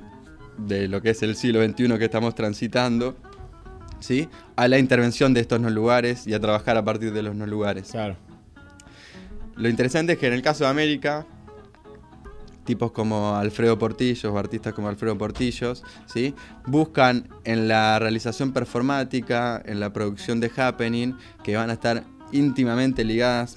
de lo que es el siglo XXI que estamos transitando, ¿sí? A la intervención de estos no lugares y a trabajar a partir de los no lugares. Claro. Lo interesante es que en el caso de América, tipos como Alfredo Portillos o artistas como Alfredo Portillos, ¿sí? buscan en la realización performática, en la producción de happening, que van a estar íntimamente ligadas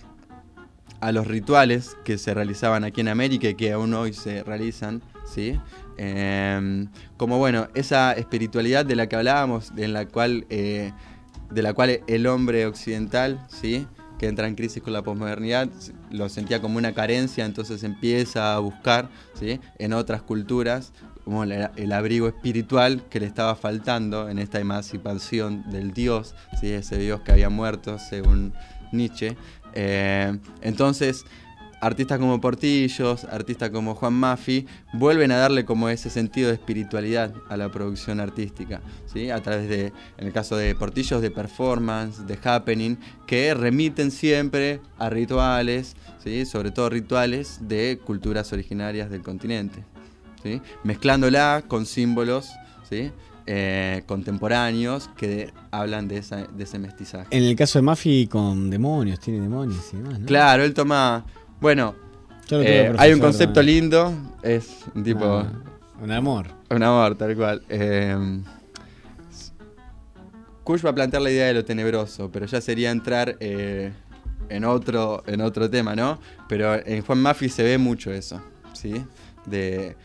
a los rituales que se realizaban aquí en América y que aún hoy se realizan, ¿sí? Em, como bueno, esa espiritualidad de la que hablábamos, en la cual, eh, de la cual el hombre occidental, ¿sí? que entra en crisis con la posmodernidad, lo sentía como una carencia, entonces empieza a buscar ¿sí? en otras culturas como el, abrigo espiritual que le estaba faltando en esta emancipación del Dios, ¿sí? ese Dios que había muerto según Nietzsche. Eh, entonces, artistas como Portillos, artistas como Juan Maffi, vuelven a darle como ese sentido de espiritualidad a la producción artística, ¿sí? a través de, en el caso de Portillos, de performance, de happening, que remiten siempre a rituales, ¿sí? sobre todo rituales de culturas originarias del continente, ¿sí? mezclándola con símbolos. ¿sí? Eh, contemporáneos que hablan de, de, ese mestizaje. En el caso de Maffi con demonios, tiene demonios y demás, ¿no? Claro, él toma bueno, eh, hay un concepto lindo, es un tipo... un amor. Un amor, tal cual. Eh, Kush va a plantear la idea de lo tenebroso, pero ya sería entrar eh, en, otro, en otro tema, ¿no? Pero en Juan Maffi se ve mucho eso, ¿sí? De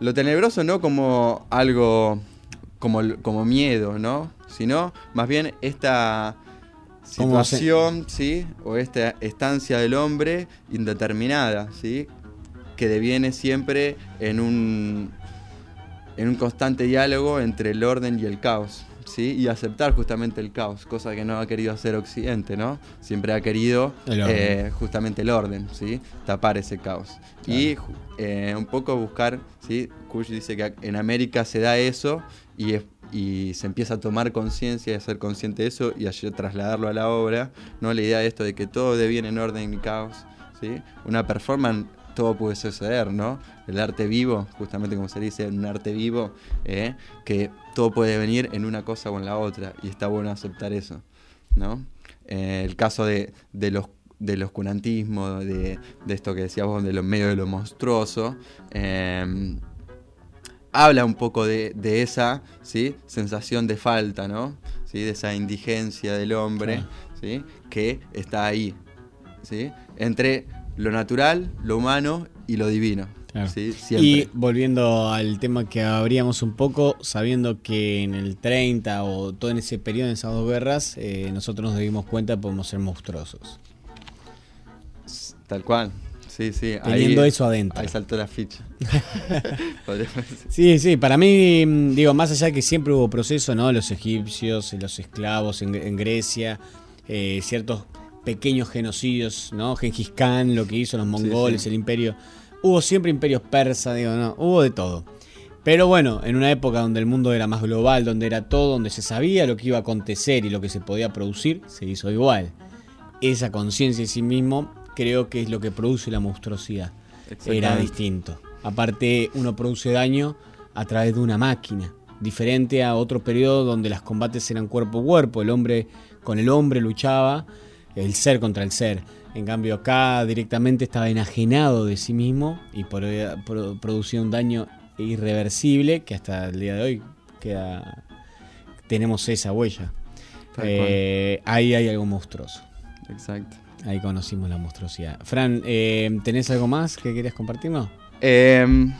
lo tenebroso no como algo, como, como miedo, ¿no? Sino más bien esta situación, ¿sí? O esta estancia del hombre indeterminada, ¿sí? Que deviene siempre en un, en un constante diálogo entre el orden y el caos, ¿sí? y aceptar justamente el caos, cosa que no ha querido hacer Occidente, ¿no? Siempre ha querido El eh, justamente el orden, ¿sí? tapar ese caos. Y eh, un poco buscar, ¿sí? Kush dice que en América se da eso y, es- y se empieza a tomar conciencia y a ser consciente de eso y a trasladarlo a la obra, ¿no? la idea de esto de que todo deviene en orden y caos. ¿sí? Una performance todo puede suceder, ¿no? El arte vivo, justamente como se dice, un arte vivo, ¿eh? que todo puede venir en una cosa o en la otra, y está bueno aceptar eso, ¿no? Eh, el caso de, de los del oscurantismo, de, de esto que decías vos, de los medios de lo monstruoso, eh, habla un poco de, de esa ¿sí? sensación de falta, ¿no? ¿Sí? De esa indigencia del hombre, ¿sí? Que está ahí, ¿sí? Entre lo natural, lo humano y lo divino. Claro. ¿sí? Siempre. Y volviendo al tema que abríamos un poco, sabiendo que en el 30 o todo en ese periodo, en esas dos guerras, eh, nosotros nos dimos cuenta que podemos ser monstruosos. Tal cual. Sí, sí. Teniendo ahí, eso adentro. Ahí saltó la ficha. Sí, sí, para mí, mm, digo, más allá de que siempre hubo proceso, ¿no? Los egipcios, los esclavos en, en Grecia, eh, ciertos pequeños genocidios, ¿no? Gengis Khan, lo que hizo los mongoles, sí. el imperio. Hubo siempre imperios persas, digo, no, hubo de todo. Pero bueno, en una época donde el mundo era más global, donde era todo, donde se sabía lo que iba a acontecer y lo que se podía producir, se hizo igual. Esa conciencia de sí mismo creo que es lo que produce la monstruosidad. Era distinto. Aparte, uno produce daño a través de una máquina, diferente a otro periodo donde los combates eran cuerpo a cuerpo, el hombre con el hombre luchaba, el ser contra el ser. En cambio acá directamente estaba enajenado de sí mismo y por- pro- producía un daño irreversible que hasta el día de hoy queda tenemos esa huella. Eh, ahí hay algo monstruoso. Exacto. Ahí conocimos la monstruosidad. Fran, eh, ¿tenés algo más que querías compartirnos? Em,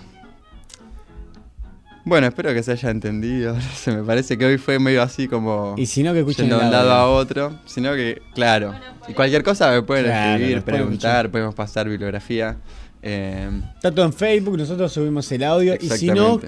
bueno, espero que se haya entendido. Me parece que hoy fue medio así como. Y si no, que escuchen de un lado a otro. Sino que, claro. Y cualquier cosa me pueden Claro, escribir, preguntar, podemos pasar bibliografía. Em, Está todo en Facebook, nosotros subimos el audio. Y si no,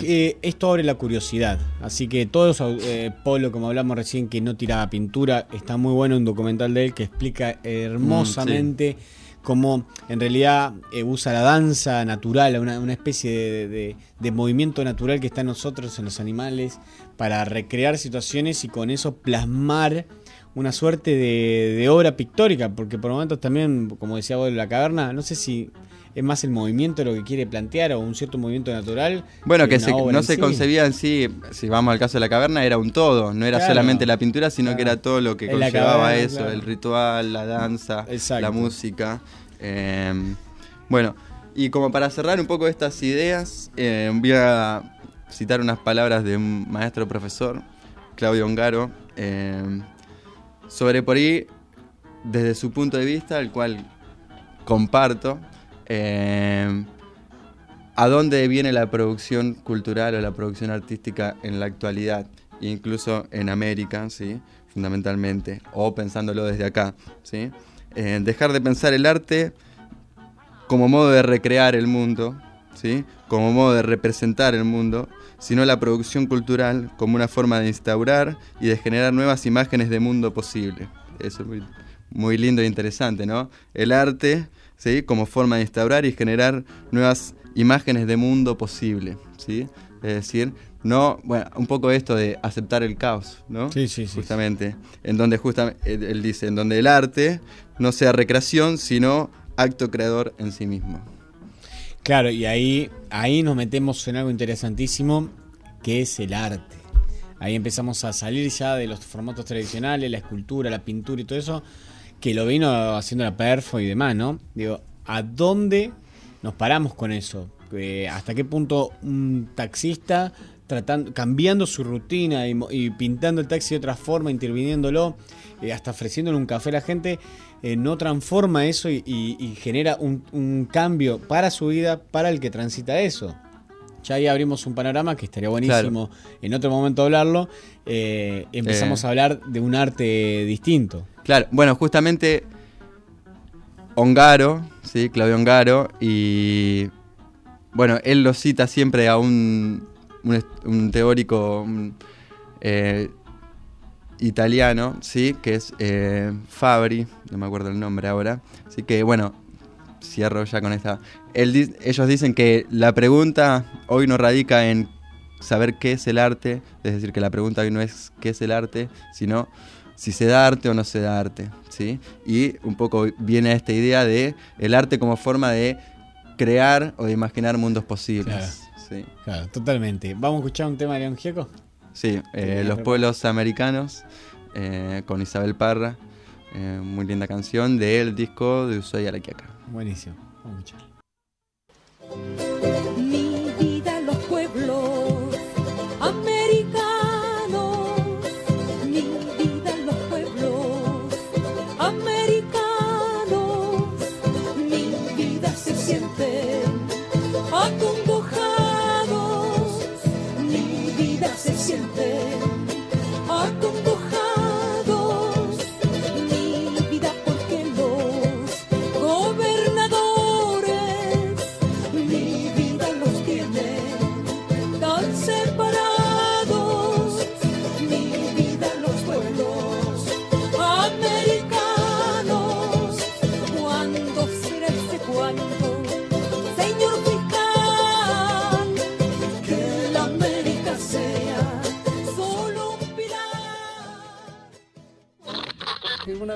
esto abre la curiosidad. Así que todos, eh, Polo, como hablamos recién, que no tiraba pintura, está muy bueno un documental de él que explica hermosamente cómo en realidad eh, usa la danza natural, una, una especie de, de- de movimiento natural que está en nosotros, en los animales, para recrear situaciones y con eso plasmar una suerte de, de obra pictórica, porque por momentos también, como decía vos la caverna, no sé si es más el movimiento lo que quiere plantear o un cierto movimiento natural. bueno, que se- no se sí. concebía en sí, si vamos al caso de la caverna, era un todo. No era Claro. solamente la pintura, sino que era todo lo que En conllevaba caverna, eso: claro. el ritual, la danza, Exacto. la música. Em, bueno, y como para cerrar un poco estas ideas, eh, voy a citar unas palabras de un maestro profesor, Claudio Ongaro, em, sobre por ahí, desde su punto de vista, el cual comparto, em, a dónde viene la producción cultural o la producción artística en la actualidad, incluso en América, ¿sí? fundamentalmente, o pensándolo desde acá. ¿sí? Eh, dejar de pensar el arte como modo de recrear el mundo, ¿sí? como modo de representar el mundo, sino la producción cultural como una forma de instaurar y de generar nuevas imágenes de mundo posible. Eso es muy, muy lindo e interesante, ¿no? El arte, ¿sí? Como forma de instaurar y generar nuevas imágenes de mundo posible, ¿sí? Es decir, no, bueno, un poco esto de aceptar el caos, ¿no? Sí, sí, sí. Justamente, en donde justamente, él él dice, en donde el arte no sea recreación, sino acto creador en sí mismo. Claro, y ahí, ahí nos metemos en algo interesantísimo que es el arte. Ahí empezamos a salir ya de los formatos tradicionales, la escultura, la pintura y todo eso, que lo vino haciendo la perfo y demás, ¿no? Digo, ¿a dónde nos paramos con eso? Eh, ¿Hasta qué punto un taxista tratando, cambiando su rutina y, pintando el taxi de otra forma, interviniéndolo, eh, hasta ofreciéndole un café a la gente, eh, no transforma eso y, y- y genera un, un cambio para su vida, para el que transita eso? Ya ahí abrimos un panorama que estaría buenísimo en otro momento hablarlo. empezamos a hablar de un arte distinto. Claro, bueno, justamente Ongaro, ¿sí? Claudio Ongaro, y bueno, él lo cita siempre a un, un, teórico eh, italiano, ¿sí? Que es eh, Fabri, no me acuerdo el nombre ahora. Así que bueno, cierro ya con esta. ellos dicen que la pregunta hoy no radica en saber qué es el arte, es decir, que la pregunta hoy no es qué es el arte, sino si se da arte o no se da arte, ¿sí? Y un poco viene esta idea de el arte como forma de crear o de imaginar mundos posibles. Sí. Claro, totalmente. ¿Vamos a escuchar un tema de León Gieco? Sí, eh, Los Pueblos Americanos, eh, con Isabel Parra. Eh, muy linda canción del disco de Ushuaia La Quiaca. Buenísimo, vamos a escuchar.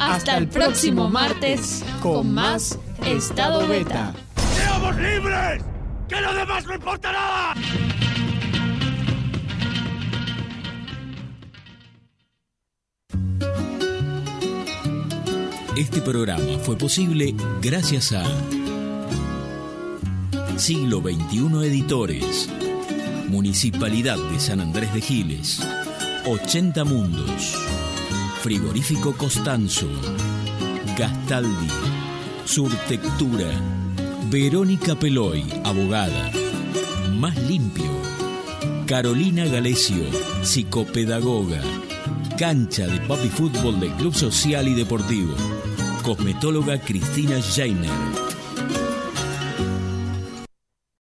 Hasta el próximo martes con más Estado Beta. ¡Seamos libres! ¡Que lo demás no importa nada! Este programa fue posible gracias a Siglo XXI Editores, Municipalidad de San Andrés de Giles, 80 Mundos, Frigorífico Costanzo, Gastaldi, Surtectura, Verónica Peloy, abogada, Más Limpio, Carolina Galesio, psicopedagoga, Cancha de Papi Fútbol del Club Social y Deportivo, Cosmetóloga Cristina Jainer,